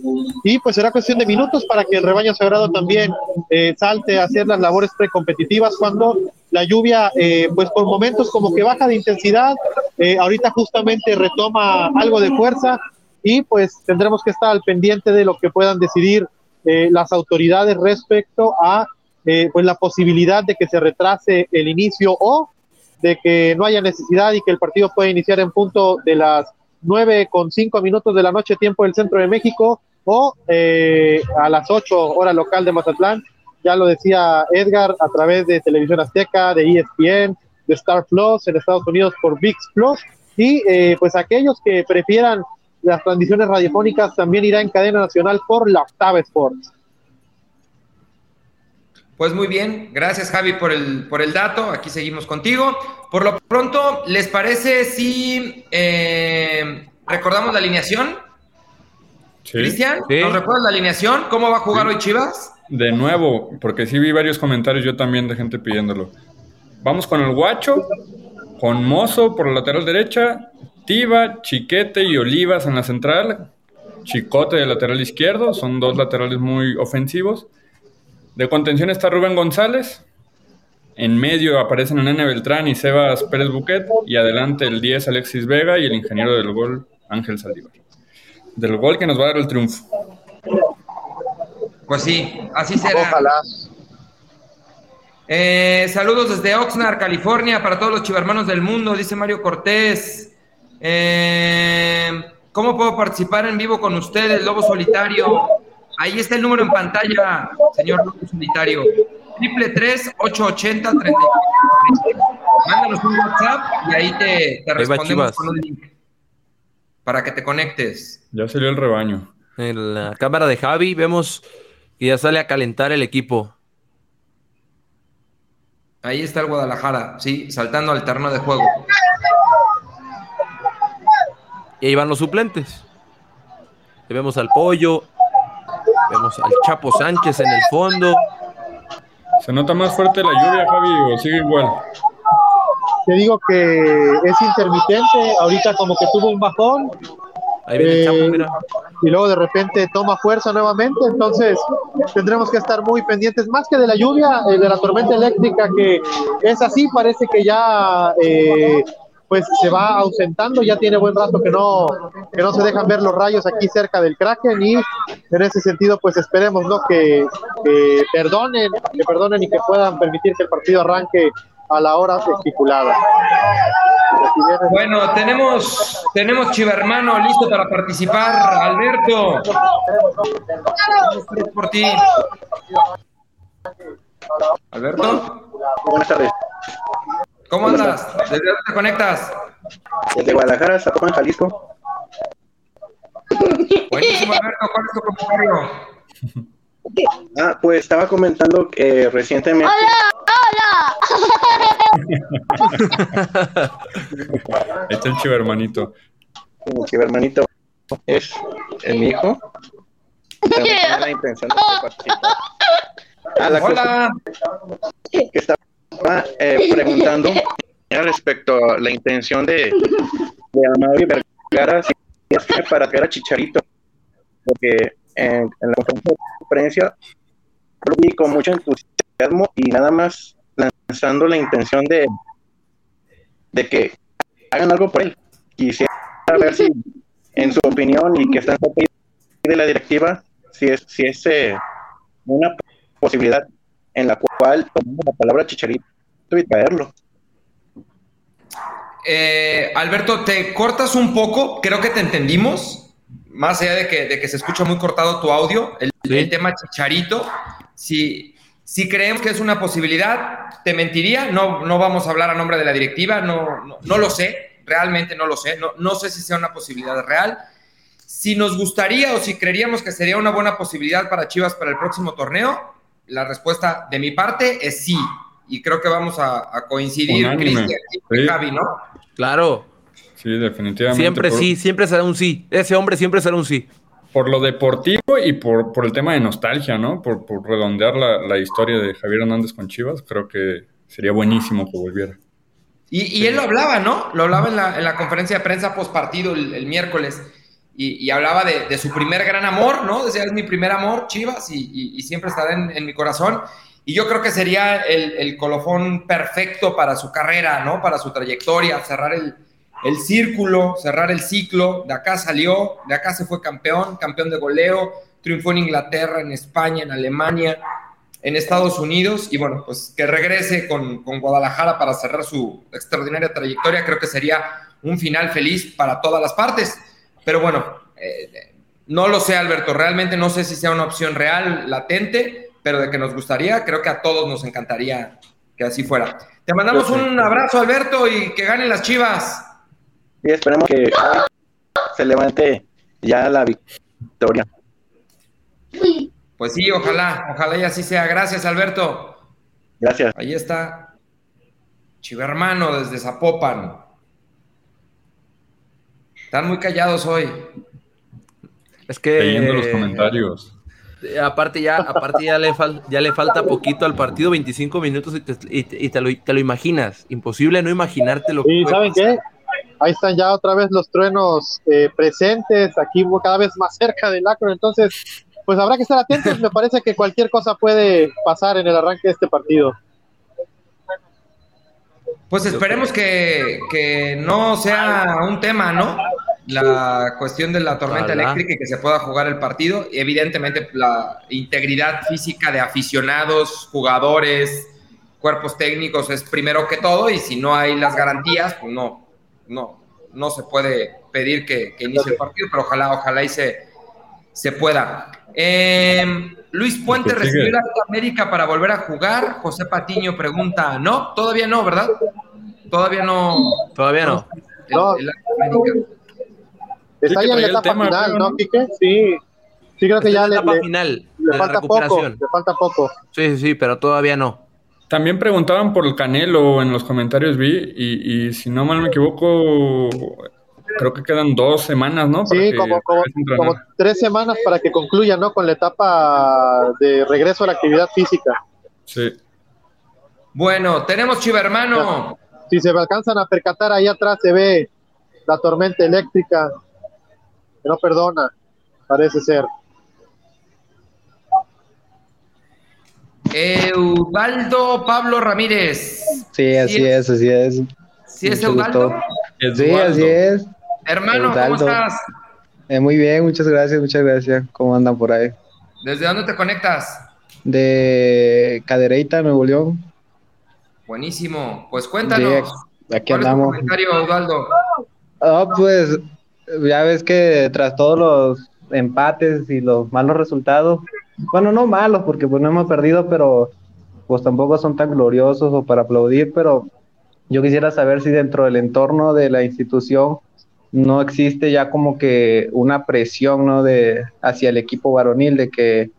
y pues será cuestión de minutos para que el rebaño sagrado también eh, salte a hacer las labores precompetitivas cuando la lluvia, eh, pues por momentos como que baja de intensidad, eh, ahorita justamente retoma algo de fuerza, y pues tendremos que estar al pendiente de lo que puedan decidir las autoridades respecto a pues la posibilidad de que se retrase el inicio o de que no haya necesidad y que el partido pueda iniciar en punto de las nueve con cinco minutos de la noche, tiempo del centro de México, o eh, a las 8 hora local de Mazatlán. Ya lo decía Edgar a través de Televisión Azteca, de ESPN, de Star Plus en Estados Unidos por VIX Plus. Y eh, pues aquellos que prefieran las transmisiones radiofónicas también irá en cadena nacional por la Octava Sports. Pues muy bien, gracias Javi por el, por el dato, aquí seguimos contigo. Por lo pronto, ¿les parece si eh, recordamos la alineación? Cristian, ¿nos recuerdas la alineación? ¿Cómo va a jugar hoy Chivas? De nuevo, porque sí vi varios comentarios yo también de gente pidiéndolo. Vamos con el Guacho, con Mozo por la lateral derecha, Tiva, Chiquete y Olivas en la central, Chicote de lateral izquierdo, son dos laterales muy ofensivos. De contención está Rubén González. En medio aparecen Nene Beltrán y Sebas Pérez Buquet. Y adelante el 10 Alexis Vega y el ingeniero del gol Ángel Saldívar. Del gol que nos va a dar el triunfo. Pues sí, así será. Ojalá. Eh, saludos desde Oxnard, California, para todos los chivermanos del mundo, dice Mario Cortés. Eh, ¿Cómo puedo participar en vivo con ustedes, Lobo Solitario? Ahí está el número en pantalla, señor Lobo Solitario. Triple tres ocho ochenta treinta Mándanos un WhatsApp y ahí te, te respondemos con un link para que te conectes. Ya salió el rebaño. En la cámara de Javi vemos que ya sale a calentar el equipo. Ahí está el Guadalajara, sí, saltando al terreno de juego. Y ahí van los suplentes. Y vemos al pollo, Vemos al Chapo Sánchez en el fondo. ¿Se nota más fuerte la lluvia, Javi, o sigue igual? Te digo que es intermitente, ahorita como que tuvo un bajón. Ahí viene el Chapo, eh, mira. Y luego de repente toma fuerza nuevamente, entonces tendremos que estar muy pendientes, más que de la lluvia, eh, de la tormenta eléctrica, que es así, parece que ya eh, pues se va ausentando, ya tiene buen rato que no, que no se dejan ver los rayos aquí cerca del Kraken y en ese sentido pues esperemos ¿no? que, perdonen, que perdonen y que puedan permitir que el partido arranque a la hora estipulada. Bueno, tenemos, tenemos Chivermano listo para participar. Alberto, por ti. Alberto. Buenas tardes. ¿Cómo andas? ¿Desde dónde te conectas? Desde Guadalajara, Zapopan, Jalisco. Buenísimo, Alberto. ¿Cuál es tu comentario? Ah, pues estaba comentando que recientemente. ¡Hola! ¡Hola! Está el chivo hermanito. mi hermanito es mi hijo. la intención de participar. A la Hola. que estaba eh, preguntando respecto a la intención de, de Amado y Vergara, si es que para que era Chicharito, porque en, la conferencia lo vi con mucho entusiasmo y nada más lanzando la intención de, de que hagan algo por él. Quisiera ver si, en su opinión, y que está en de la directiva, si es, si es eh, una posibilidad en la cual tomamos la palabra chicharito y traerlo. Eh, Alberto, te cortas un poco, creo que te entendimos, más allá de que, de que se escucha muy cortado tu audio, el, el tema chicharito, si, si creemos que es una posibilidad, te mentiría, no, no vamos a hablar a nombre de la directiva, no, no, lo sé, realmente no lo sé, no, no sé si sea una posibilidad real. Si nos gustaría o si creeríamos que sería una buena posibilidad para Chivas para el próximo torneo, la respuesta de mi parte es sí. Y creo que vamos a, coincidir, Cristian y Javi, ¿no? Claro. Sí, definitivamente. Siempre sí, siempre será un sí. Ese hombre siempre será un sí por lo deportivo y por, por el tema de nostalgia, ¿no? Por, por redondear la, la, historia de Javier Hernández con Chivas, creo que sería buenísimo que volviera. Y, y él lo hablaba, ¿no? Lo hablaba en la, en la conferencia de prensa post partido el, el miércoles. Y, y, hablaba de, de, su primer gran amor, ¿no? Decía, es mi primer amor, Chivas, y, y siempre estará en, en, mi corazón. Y yo creo que sería el, el colofón perfecto para su carrera, ¿no? Para su trayectoria, cerrar el, el círculo, cerrar el ciclo, de acá salió, de acá se fue campeón, campeón de goleo, triunfó en Inglaterra, en España, en Alemania, en Estados Unidos, y bueno, pues que regrese con, Guadalajara para cerrar su extraordinaria trayectoria, creo que sería un final feliz para todas las partes. Pero bueno, eh, no lo sé, Alberto, realmente no sé si sea una opción real, latente, pero de que nos gustaría, creo que a todos nos encantaría que así fuera. Te mandamos un abrazo, Alberto, y que ganen las chivas y esperemos que se levante ya la victoria. Pues sí, ojalá, ojalá y así sea. Gracias, Alberto. Gracias. Ahí está. Chivermano desde Zapopan. Están muy callados hoy. Es que. Leyendo los comentarios. Aparte ya, aparte ya le, ya le falta poquito al partido, 25 minutos y, te, lo, te, lo, imaginas. Imposible no imaginarte lo que. ¿saben qué? Ahí están ya otra vez los truenos eh, presentes, aquí cada vez más cerca del Acro, entonces pues habrá que estar atentos, me parece que cualquier cosa puede pasar en el arranque de este partido. Pues esperemos que, que no sea un tema, ¿no? La cuestión de la tormenta eléctrica y que se pueda jugar el partido. Evidentemente, la integridad física de aficionados, jugadores, cuerpos técnicos es primero que todo, y si no hay las garantías, pues no, no, no se puede pedir que, inicie el partido, pero ojalá, ojalá y se, se pueda. Em, Luis Puente recibió la América para volver a jugar. José Patiño pregunta, no, todavía no, ¿verdad? Todavía no. Todavía no. Está ya en la etapa final, ¿no, Quique? Sí. Sí, creo que ya le, final, le falta poco. Le falta poco. Sí, sí, sí, pero todavía no. También preguntaban por el Canelo en los comentarios, vi, y, si no mal me equivoco, creo que quedan dos semanas, ¿no? sí, como, tres semanas para que concluya, ¿no? Con la etapa de regreso a la actividad física. Sí. Bueno, tenemos Chiva Hermano. Si se me alcanzan a percatar, ahí atrás se ve la tormenta eléctrica que no perdona, parece ser. Eubaldo Pablo Ramírez. Sí, así es, así es. ¿Sí es Eubaldo? Sí, así es. Hermano, ¿cómo estás? Eh, muy bien, muchas gracias, muchas gracias. ¿Cómo andan por ahí? ¿Desde dónde te conectas? De Cadereyta, Nuevo León. Buenísimo. Pues cuéntanos. aquí andamos. Es comentario, Eubaldo? Oh, pues ya ves que tras todos los empates y los malos resultados, bueno, no malos, porque pues no hemos perdido, pero pues tampoco son tan gloriosos o para aplaudir, pero yo quisiera saber si dentro del entorno de la institución no existe ya como que una presión, ¿no? De, hacia el equipo varonil, de que,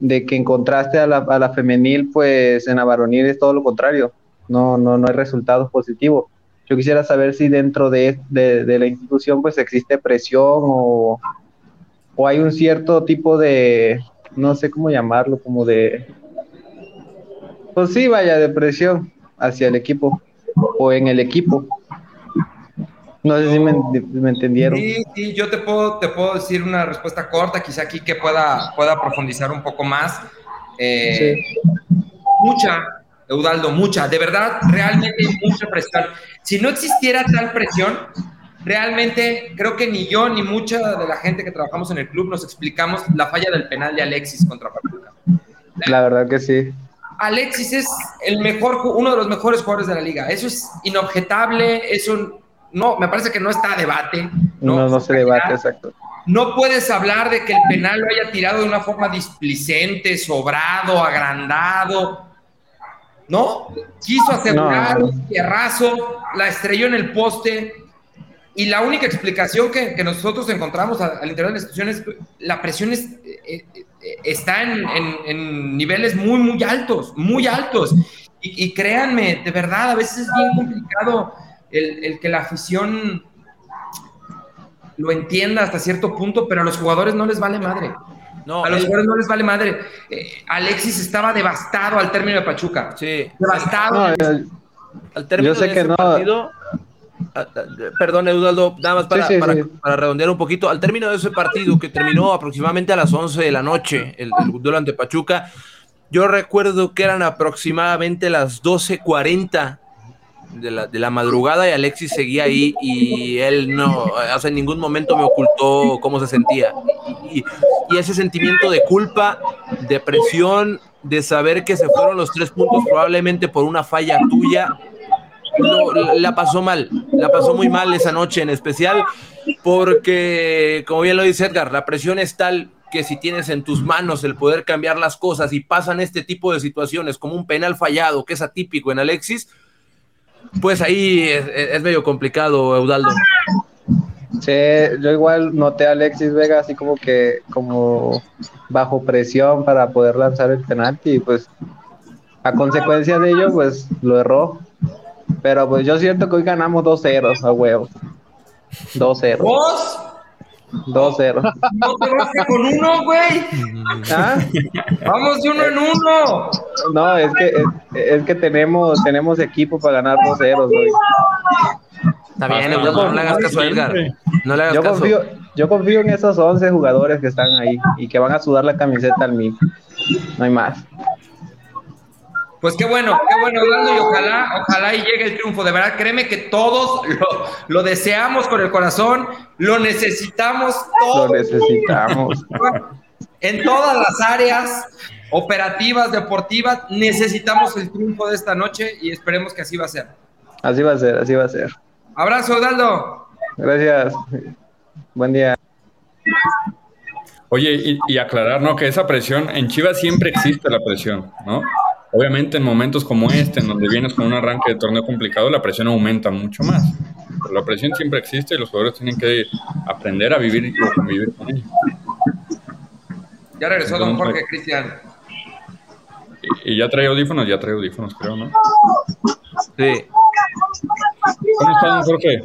de que en contraste a la, a la femenil, pues en la varonil es todo lo contrario, no, no, no hay resultados positivos. yo quisiera saber si dentro de, de, la institución pues existe presión o, o hay un cierto tipo de, no sé cómo llamarlo, como de, pues sí, vaya, de presión hacia el equipo o en el equipo. No sé si me, entendieron. Sí, sí, yo te puedo, te puedo decir una respuesta corta, quizá aquí que pueda, pueda profundizar un poco más. Eh, mucha, Eudaldo, mucha, de verdad, realmente mucha presión. Si no existiera tal presión, realmente creo que ni yo ni mucha de la gente que trabajamos en el club nos explicamos la falla del penal de Alexis contra Pachuca. La verdad que sí. Alexis es el mejor, uno de los mejores jugadores de la liga. Eso es inobjetable, eso no, me parece que no está a debate. No, no, se debate, exacto. No puedes hablar de que el penal lo haya tirado de una forma displicente, sobrado, agrandado. ¿No? Quiso asegurar un tierrazo, la estrelló en el poste. Y la única explicación que, nosotros encontramos al, interior de la institución es la presión es, eh, eh, está en, niveles muy, muy altos, muy altos. Y, y, créanme, de verdad, a veces es bien complicado el, que la afición lo entienda hasta cierto punto, pero a los jugadores no les vale madre. No, a los jugadores no les vale madre. Eh, Alexis estaba devastado al término de Pachuca. Sí. Devastado. al término yo sé de que no. partido. Perdón, Eduardo, nada más para, para, redondear un poquito. Al término de ese partido, que terminó aproximadamente a las 11 de la noche, el, el duelo ante Pachuca, yo recuerdo que eran aproximadamente las 12.40 de la, de la, madrugada y Alexis seguía ahí y él no, o sea, en ningún momento me ocultó cómo se sentía. Y, y, ese sentimiento de culpa, de presión, de saber que se fueron los tres puntos probablemente por una falla tuya, la pasó mal, la pasó muy mal esa noche en especial, porque, como bien lo dice Edgar, la presión es tal que si tienes en tus manos el poder cambiar las cosas y pasan este tipo de situaciones como un penal fallado, que es atípico en Alexis, pues ahí es, medio complicado, Eudaldo. Sí, yo igual noté a Alexis Vega así como que como bajo presión para poder lanzar el penalti y pues a consecuencia de ello pues lo erró. Pero pues yo siento que hoy ganamos 2-0 a huevo. 2-0. ¿Vos? 2-0. No te vas con uno, güey. ¿Ah? Vamos de uno en uno. No, es que, es, que tenemos, tenemos equipo para ganar 2-0, güey. Está bien, no, le hagas caso a Edgar. No le hagas yo caso. Confío, yo confío en esos 11 jugadores que están ahí y que van a sudar la camiseta al mí. No hay más. Pues qué bueno, qué bueno, Orlando, y ojalá, ojalá y llegue el triunfo. De verdad, créeme que todos lo, deseamos con el corazón, lo necesitamos todos. Lo necesitamos. En todas las áreas operativas, deportivas, necesitamos el triunfo de esta noche y esperemos que así va a ser. Así va a ser, así va a ser. Abrazo, Orlando. Gracias. Buen día. Oye, y, aclarar, ¿no? Que esa presión, en Chivas siempre existe la presión, ¿no? Obviamente en momentos como este, en donde vienes con un arranque de torneo complicado, la presión aumenta mucho más. Pero la presión siempre existe y los jugadores tienen que aprender a vivir y convivir con ella. Ya regresó don Jorge Cristian. Y, ya trae audífonos, ya trae audífonos, creo, ¿no? Sí. ¿Cómo está don Jorge?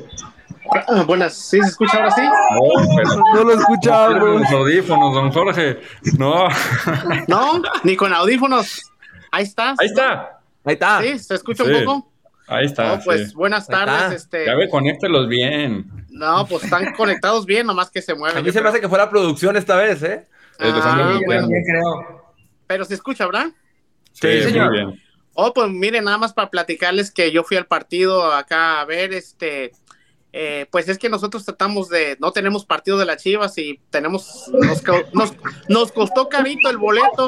Ah, buenas, ¿sí se escucha ahora sí? No, no lo escuchaba, Con audífonos, don Jorge. No. No, ni con audífonos. Ahí está. Ahí está. Ahí está. Sí, se escucha un poco. Ahí está. pues buenas tardes. Este... Ya ve, conéctelos bien. No, pues están conectados bien, nomás que se mueven. A mí se me hace que fue la producción esta vez, ¿eh? Ah, bueno. creo. Pero se escucha, ¿verdad? Sí, señor. Muy bien. Oh, pues miren, nada más para platicarles que yo fui al partido acá a ver, este, eh, pues es que nosotros tratamos de, no tenemos partido de las Chivas y tenemos, nos, nos, costó carito el boleto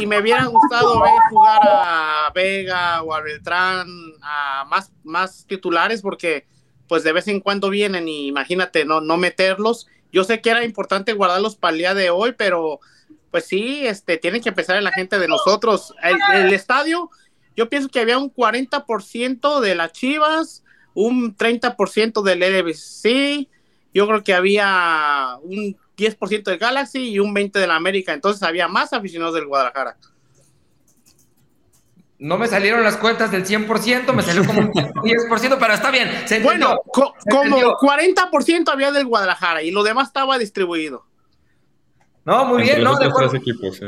y me hubiera gustado ver jugar a Vega o a Beltrán, a más, más titulares porque pues de vez en cuando vienen y imagínate no, no meterlos. Yo sé que era importante guardarlos para el día de hoy, pero pues sí, este, tienen que empezar en la gente de nosotros. El, el estadio, yo pienso que había un 40% de las Chivas, un 30% del LBC, yo creo que había un 10% del Galaxy y un 20% del América, entonces había más aficionados del Guadalajara. no me salieron las cuentas del 100%, me salió como un 10%, pero está bien. bueno, como 40% había del Guadalajara y lo demás estaba distribuido. No, muy bien, no, de Equipos,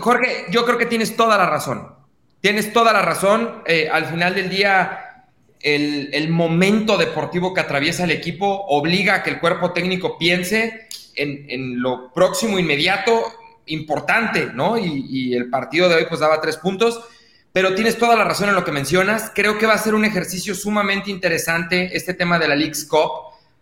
Jorge, yo creo que tienes toda la razón. Tienes toda la razón. Eh, al final del día, el, el, momento deportivo que atraviesa el equipo obliga a que el cuerpo técnico piense en, en lo próximo inmediato importante, ¿no? Y, el partido de hoy pues daba tres puntos, pero tienes toda la razón en lo que mencionas. Creo que va a ser un ejercicio sumamente interesante este tema de la League's Cup.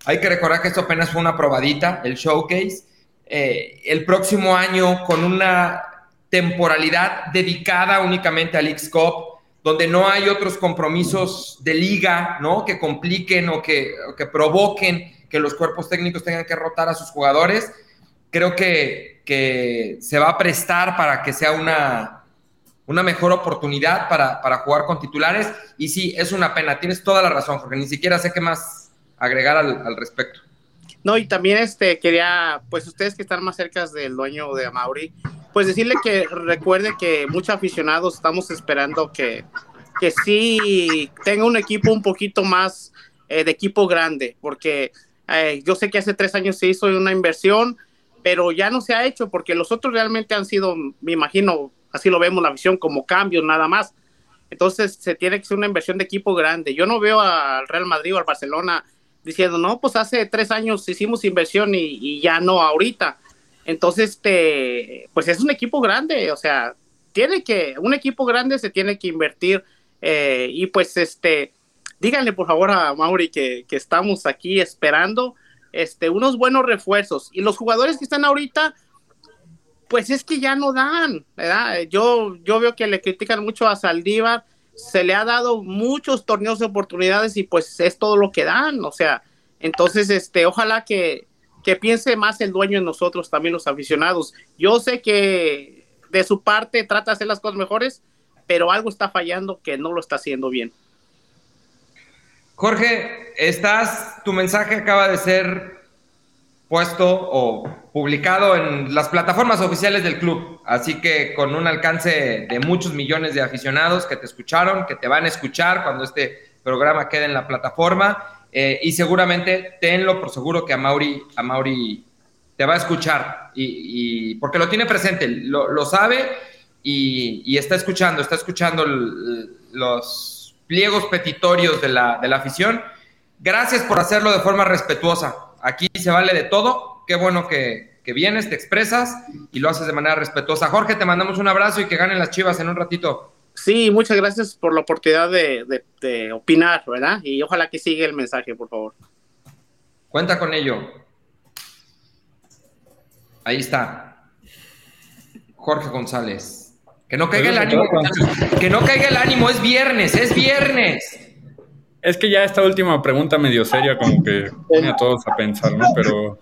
Hay que recordar que esto apenas fue una probadita, el showcase. Eh, el próximo año con una temporalidad dedicada únicamente a League's Cup, donde no hay otros compromisos de liga, ¿no? Que compliquen o que, o que provoquen que los cuerpos técnicos tengan que rotar a sus jugadores. Creo que, que se va a prestar para que sea una, una mejor oportunidad para, para, jugar con titulares. Y sí, es una pena, tienes toda la razón, porque ni siquiera sé qué más agregar al, al, respecto. No, y también este quería, pues ustedes que están más cerca del dueño de Amauri, pues decirle que recuerde que muchos aficionados estamos esperando que, que sí tenga un equipo un poquito más eh, de equipo grande, porque eh, yo sé que hace tres años se hizo una inversión, pero ya no se ha hecho porque los otros realmente han sido, me imagino, así lo vemos la visión, como cambios nada más. Entonces se tiene que ser una inversión de equipo grande. Yo no veo al Real Madrid o al Barcelona diciendo, no, pues hace tres años hicimos inversión y, ya no ahorita. Entonces, este, pues es un equipo grande, o sea, tiene que, un equipo grande se tiene que invertir eh, y pues este, díganle por favor a Mauri que, que estamos aquí esperando este, unos buenos refuerzos. Y los jugadores que están ahorita, pues es que ya no dan, ¿verdad? Yo, yo veo que le critican mucho a Saldívar, se le ha dado muchos torneos de oportunidades y pues es todo lo que dan, o sea, entonces, este, ojalá que, que piense más el dueño en nosotros, también los aficionados. Yo sé que de su parte trata de hacer las cosas mejores, pero algo está fallando que no lo está haciendo bien. Jorge, estás, tu mensaje acaba de ser puesto o publicado en las plataformas oficiales del club, así que con un alcance de muchos millones de aficionados que te escucharon, que te van a escuchar cuando este programa quede en la plataforma. Eh, y seguramente tenlo por seguro que a Mauri, a Mauri te va a escuchar. Y, porque lo tiene presente, lo, sabe y, y, está escuchando, está escuchando los pliegos petitorios de la, de la afición. Gracias por hacerlo de forma respetuosa. Aquí se vale de todo. Qué bueno que, que vienes, te expresas y lo haces de manera respetuosa. Jorge, te mandamos un abrazo y que ganen las chivas en un ratito. Sí, muchas gracias por la oportunidad de, de, opinar, ¿verdad? Y ojalá que siga el mensaje, por favor. Cuenta con ello. Ahí está. Jorge González. Que no caiga el ánimo. Que no caiga el ánimo, es viernes, es viernes. Es que ya esta última pregunta medio seria, como que pone a todos a pensar, ¿no? Pero,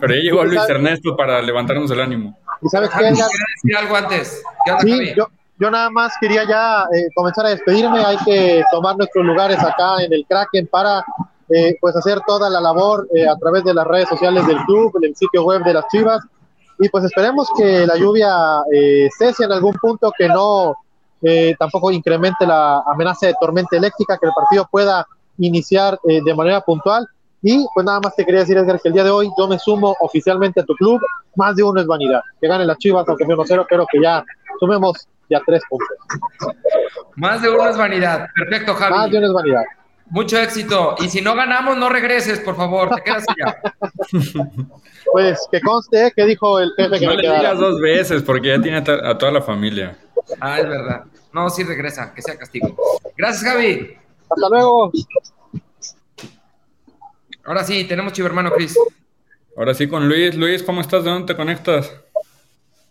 pero ya llegó Luis Ernesto para levantarnos el ánimo. ¿Y sabes qué? decir algo antes? sí, yo, yo, nada más quería ya eh, comenzar a despedirme. Hay que tomar nuestros lugares acá en el Kraken para eh, pues hacer toda la labor eh, a través de las redes sociales del club, el sitio web de las Chivas y pues esperemos que la lluvia eh, cese en algún punto, que no eh, tampoco incremente la amenaza de tormenta eléctrica, que el partido pueda iniciar eh, de manera puntual. Y pues nada más te quería decir, Edgar, que el día de hoy yo me sumo oficialmente a tu club. Más de uno es vanidad. Que gane las chivas, aunque sea 1-0, pero que ya sumemos ya tres puntos. Más de uno es vanidad. Perfecto, Javi. Más de uno es vanidad. Mucho éxito. Y si no ganamos, no regreses, por favor. Te quedas allá. pues que conste que dijo el jefe que no le digas dos veces porque ya tiene a, toda la familia. Ah, es verdad. No, sí regresa, que sea castigo. Gracias, Javi. Hasta luego. Ahora sí, tenemos chivo hermano Cris. Ahora sí con Luis. Luis, ¿cómo estás? ¿De dónde te conectas?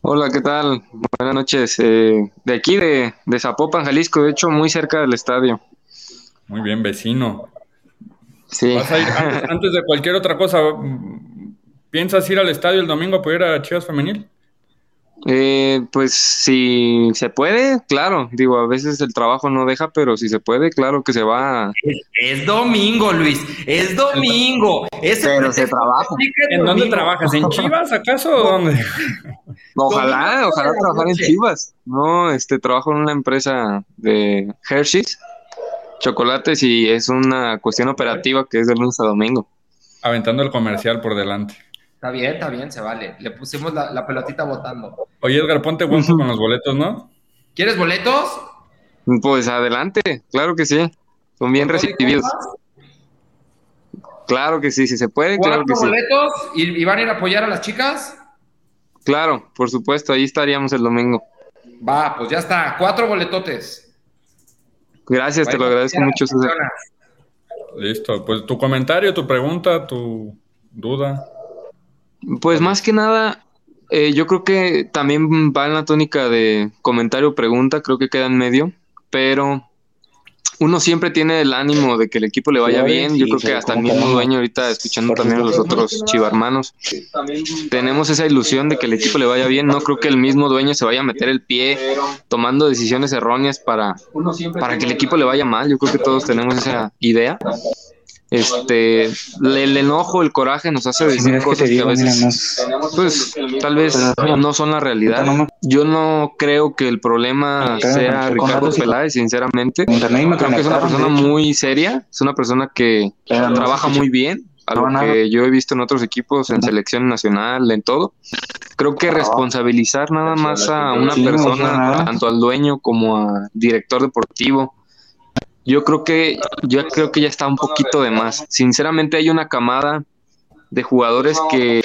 Hola, ¿qué tal? Buenas noches. Eh, de aquí, de, de Zapopan, Jalisco, de hecho, muy cerca del estadio. Muy bien, vecino. Sí. ¿Vas a ir antes, de cualquier otra cosa? ¿Piensas ir al estadio el domingo a apoyar a Chivas Femenil? Eh, pues si se puede, claro. Digo, a veces el trabajo no deja, pero si se puede, claro que se va. Es, domingo, Luis. Es domingo. pero se trabaja. ¿En dónde trabajas? ¿En Chivas acaso o dónde? Ojalá, ojalá trabajar en Chivas. No, este trabajo en una empresa de Hershey's, chocolates y es una cuestión operativa que es de lunes a domingo. Aventando el comercial por delante. Está bien, está bien, se vale. Le pusimos la, pelotita votando. Oye, Edgar, ponte guapo con los boletos, ¿no? ¿Quieres boletos? Pues adelante, claro que sí. Son bien recibidos. Claro que sí, si se puede, claro que boletos ¿Y, van a ir a apoyar a las chicas? Claro, por supuesto, ahí estaríamos el domingo. Va, pues ya está, cuatro boletotes. Gracias, te lo agradezco mucho, César. Listo, pues tu comentario, tu pregunta, tu duda. Pues más que nada, eh, yo creo que también va en la tónica de comentario pregunta, creo que queda en medio, pero uno siempre tiene el ánimo de que el equipo le vaya bien. Yo creo que hasta el mismo dueño, ahorita escuchando también a los otros chivarmanos, tenemos esa ilusión de que el equipo le vaya bien. No creo que el mismo dueño se vaya a meter el pie tomando decisiones erróneas para, para que el equipo le vaya mal. Yo creo que todos tenemos esa idea este el, enojo, el coraje nos hace decir cosas que, a veces pues tal vez no son la realidad. Yo no creo que el problema sea Ricardo Peláez, sinceramente. Creo que es una persona muy seria, es una persona que trabaja muy bien, a lo que yo he visto en otros equipos, en selección nacional, en todo. Creo que responsabilizar nada más a una persona, tanto al dueño como al director deportivo, yo creo que yo creo que ya está un poquito de más. Sinceramente hay una camada de jugadores que,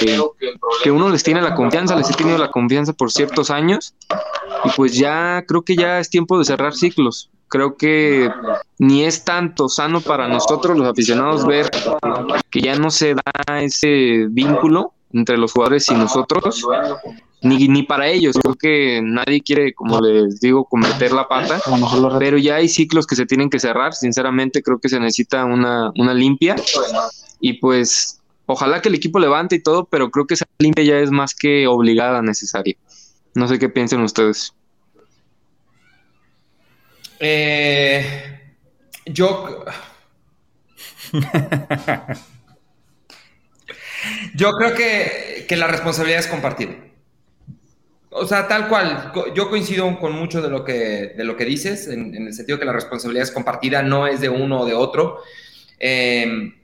que uno les tiene la confianza, les he tenido la confianza por ciertos años y pues ya creo que ya es tiempo de cerrar ciclos. Creo que ni es tanto sano para nosotros los aficionados ver que ya no se da ese vínculo entre los jugadores y nosotros, ni, ni para ellos. Creo que nadie quiere, como les digo, cometer la pata, pero ya hay ciclos que se tienen que cerrar. Sinceramente, creo que se necesita una, una limpia y pues ojalá que el equipo levante y todo, pero creo que esa limpia ya es más que obligada, necesaria. No sé qué piensan ustedes. Eh, yo. Yo creo que, la responsabilidad es compartida. O sea, tal cual, yo coincido con mucho de lo que, de lo que dices, en, el sentido que la responsabilidad es compartida, no es de uno o de otro. Em,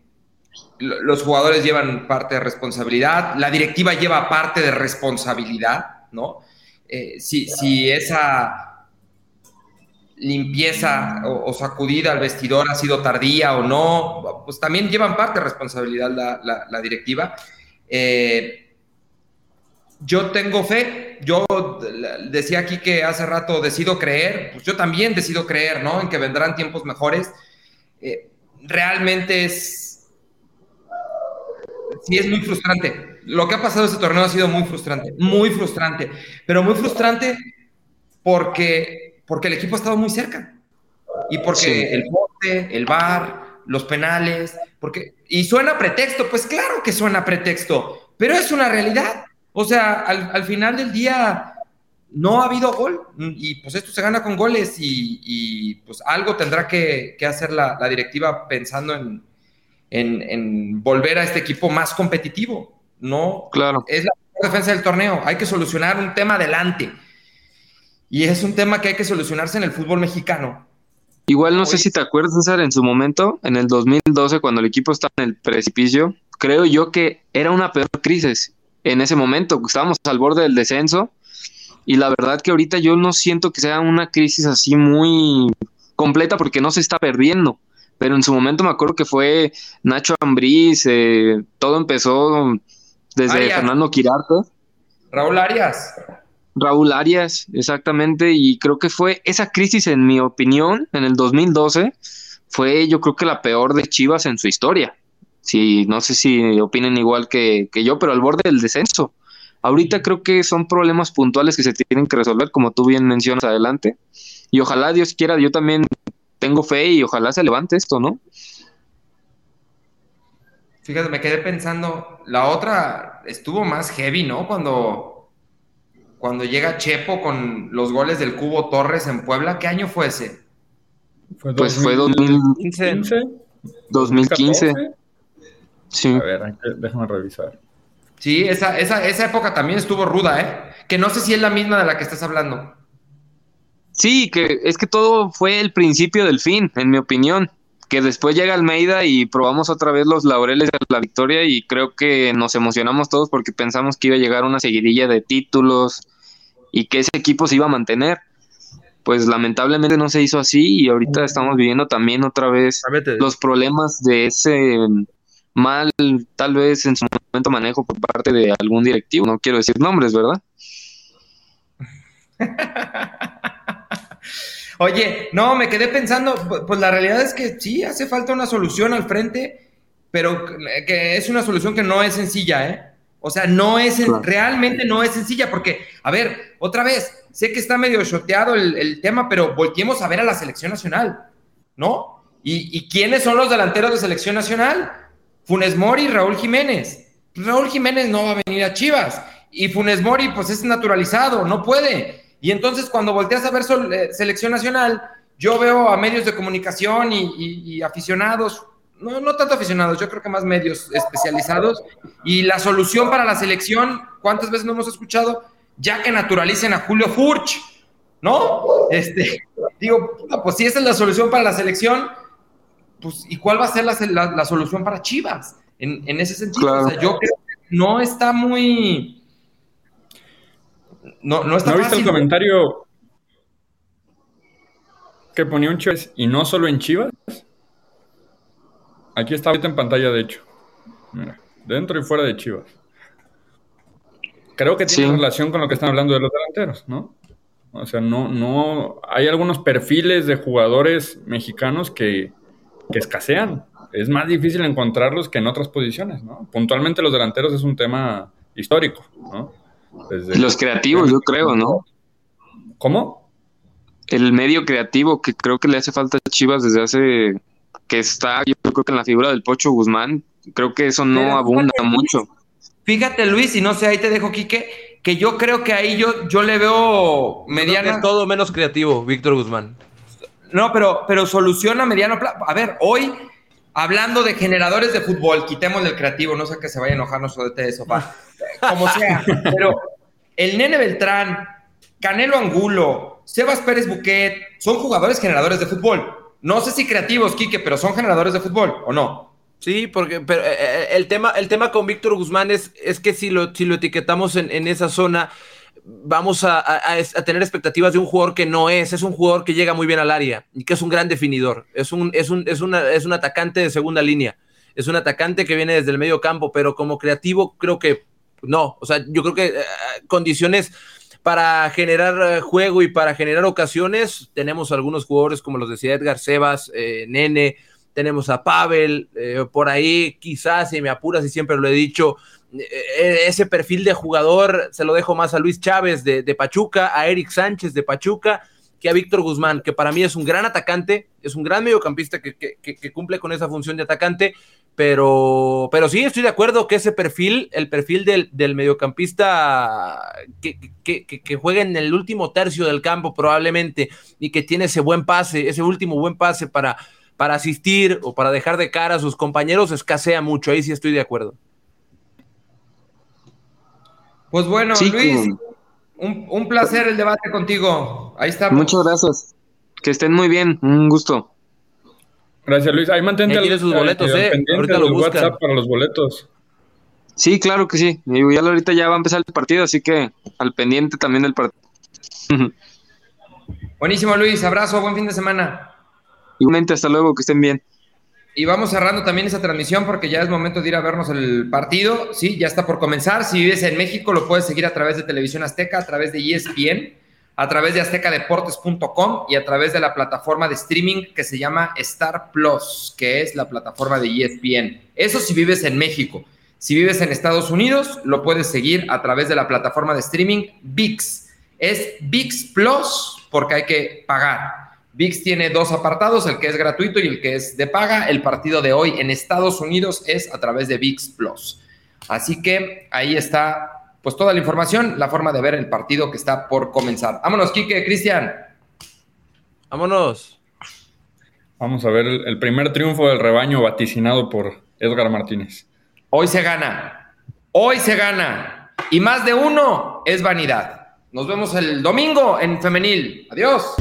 los jugadores llevan parte de responsabilidad, la directiva lleva parte de responsabilidad, ¿no? Eh, si, si esa limpieza o, sacudida al vestidor ha sido tardía o no, pues también llevan parte de responsabilidad la, directiva. Eh, yo tengo fe, yo decía aquí que hace rato decido creer, pues yo también decido creer, ¿no? En que vendrán tiempos mejores. Eh, realmente es, sí es muy frustrante. Lo que ha pasado este torneo ha sido muy frustrante, muy frustrante, pero muy frustrante porque porque el equipo ha estado muy cerca. Y porque el bote, el bar, los penales, porque... Y suena pretexto, pues claro que suena pretexto, pero es una realidad. O sea, al, final del día no ha habido gol y pues esto se gana con goles y, pues algo tendrá que, hacer la, directiva pensando en, en, volver a este equipo más competitivo. No, claro. Es la defensa del torneo. Hay que solucionar un tema adelante. Y es un tema que hay que solucionarse en el fútbol mexicano. Igual no sé si te acuerdas, César, en su momento, en el 2012, cuando el equipo estaba en el precipicio, creo yo que era una peor crisis en ese momento. Estábamos al borde del descenso y la verdad que ahorita yo no siento que sea una crisis así muy completa porque no se está perdiendo. Pero en su momento me acuerdo que fue Nacho Ambriz, eh, todo empezó desde Fernando Quirarte. Raúl Arias. Raúl Arias, exactamente, y creo que fue esa crisis, en mi opinión, en el 2012, fue yo creo que la peor de Chivas en su historia. Si, no sé si opinen igual que, yo, pero al borde del descenso. Ahorita creo que son problemas puntuales que se tienen que resolver, como tú bien mencionas adelante. Y ojalá Dios quiera, yo también tengo fe y ojalá se levante esto, ¿no? Fíjate, me quedé pensando, la otra estuvo más heavy, ¿no? Cuando cuando llega Chepo con los goles del Cubo Torres en Puebla. ¿Qué año fue ese? pues fue 2015. 2015. Sí. A ver, déjame revisar. Sí, esa, esa, esa época también estuvo ruda, ¿eh? Que no sé si es la misma de la que estás hablando. Sí, que es que todo fue el principio del fin, en mi opinión. Que después llega Almeida y probamos otra vez los laureles de la victoria y creo que nos emocionamos todos porque pensamos que iba a llegar una seguidilla de títulos y que ese equipo se iba a mantener. Pues lamentablemente no se hizo así y ahorita estamos viviendo también otra vez los problemas de ese mal, tal vez en su momento manejo por parte de algún directivo. No quiero decir nombres, ¿verdad? Oye, no, me quedé pensando, pues la realidad es que sí, hace falta una solución al frente, pero que es una solución que no es sencilla, ¿eh? O sea, no es, realmente no es sencilla, porque, a ver, otra vez, sé que está medio choteado el, tema, pero volteemos a ver a la selección nacional, ¿no? ¿Y, ¿Y, quiénes son los delanteros de selección nacional? Funes Mori y Raúl Jiménez. Raúl Jiménez no va a venir a Chivas, y Funes Mori, pues es naturalizado, no puede. Y entonces cuando volteas a ver eh, selección nacional, yo veo a medios de comunicación y, aficionados, no, no tanto aficionados, yo creo que más medios especializados, y la solución para la selección, ¿cuántas veces no hemos escuchado? Ya que naturalicen a Julio Furch, ¿no? Este, digo, pues si esa es la solución para la selección, pues ¿y cuál va a ser la, solución para Chivas? En, ese sentido, yo creo que no está muy no, no está ¿No viste el comentario que ponía un Chivas y no solo en Chivas? Aquí está ahorita en pantalla, de hecho. Mira, dentro y fuera de Chivas. Creo que tiene relación con lo que están hablando de los delanteros, ¿no? O sea, no, no. Hay algunos perfiles de jugadores mexicanos que, que escasean. Es más difícil encontrarlos que en otras posiciones, ¿no? Puntualmente los delanteros es un tema histórico, ¿no? Los creativos, yo creo, ¿no? ¿Cómo? El medio creativo que creo que le hace falta a Chivas desde hace que está, yo creo que en la figura del Pocho Guzmán, creo que eso no abunda mucho. Fíjate, Luis, y no sé, ahí te dejo, Quique, que yo creo que ahí yo, yo le veo mediana. todo menos creativo, Víctor Guzmán. No, pero, pero soluciona mediano plazo. A ver, hoy, hablando de generadores de fútbol, quitemos el creativo, no sé que se vaya a enojar nuestro de sofá como sea. Pero el Nene Beltrán, Canelo Angulo, Sebas Pérez Buquet, son jugadores generadores de fútbol. No sé si creativos, Quique, pero son generadores de fútbol, ¿o no? Sí, porque pero, eh, eh, el, tema, el tema con Víctor Guzmán es, es que si lo, si lo etiquetamos en, esa zona, vamos a, tener expectativas de un jugador que no es, es un jugador que llega muy bien al área y que es un gran definidor, es un, es un, es una, es un atacante de segunda línea, es un atacante que viene desde el medio campo, pero como creativo creo que no, o sea, yo creo que eh, condiciones para generar eh, juego y para generar ocasiones, tenemos algunos jugadores como los decía Edgar Sebas, eh, Nene, tenemos a Pavel, por ahí quizás, si me apuras y siempre lo he dicho, ese perfil de jugador se lo dejo más a Luis Chávez de, Pachuca, a Eric Sánchez de Pachuca, que a Víctor Guzmán, que para mí es un gran atacante, es un gran mediocampista que, cumple con esa función de atacante, pero, pero sí, estoy de acuerdo que ese perfil, el perfil del, mediocampista que, que, juega en el último tercio del campo probablemente y que tiene ese buen pase, ese último buen pase para, para asistir o para dejar de cara a sus compañeros, escasea mucho. Ahí sí estoy de acuerdo. Pues bueno, Luis, un, un placer el debate contigo. Ahí está. Muchas gracias. Que estén muy bien. Un gusto. Gracias, Luis. Ahí mantente al, sus boletos, eh. Ahorita los WhatsApp para los boletos. Sí, claro que sí. Y ya ahorita ya va a empezar el partido, así que al pendiente también del partido. Buenísimo, Luis. Abrazo, buen fin de semana. Igualmente, hasta luego, que estén bien. Y vamos cerrando también esa transmisión porque ya es momento de ir a vernos el partido. Sí, ya está por comenzar. Si vives en México, lo puedes seguir a través de Televisión Azteca, a través de ESPN a través de aztecadeportes.com y a través de la plataforma de streaming que se llama Star Plus, que es la plataforma de ESPN. Eso si vives en México. Si vives en Estados Unidos, lo puedes seguir a través de la plataforma de streaming VIX. Es VIX Plus porque hay que pagar. VIX tiene dos apartados, el que es gratuito y el que es de paga. El partido de hoy en Estados Unidos es a través de VIX Plus. Así que ahí está pues toda la información, la forma de ver el partido que está por comenzar. Vámonos, Quique, Cristian. Vámonos. Vamos a ver el, primer triunfo del rebaño vaticinado por Edgar Martínez. Hoy se gana. Hoy se gana y más de uno es vanidad. Nos vemos el domingo en femenil. Adiós.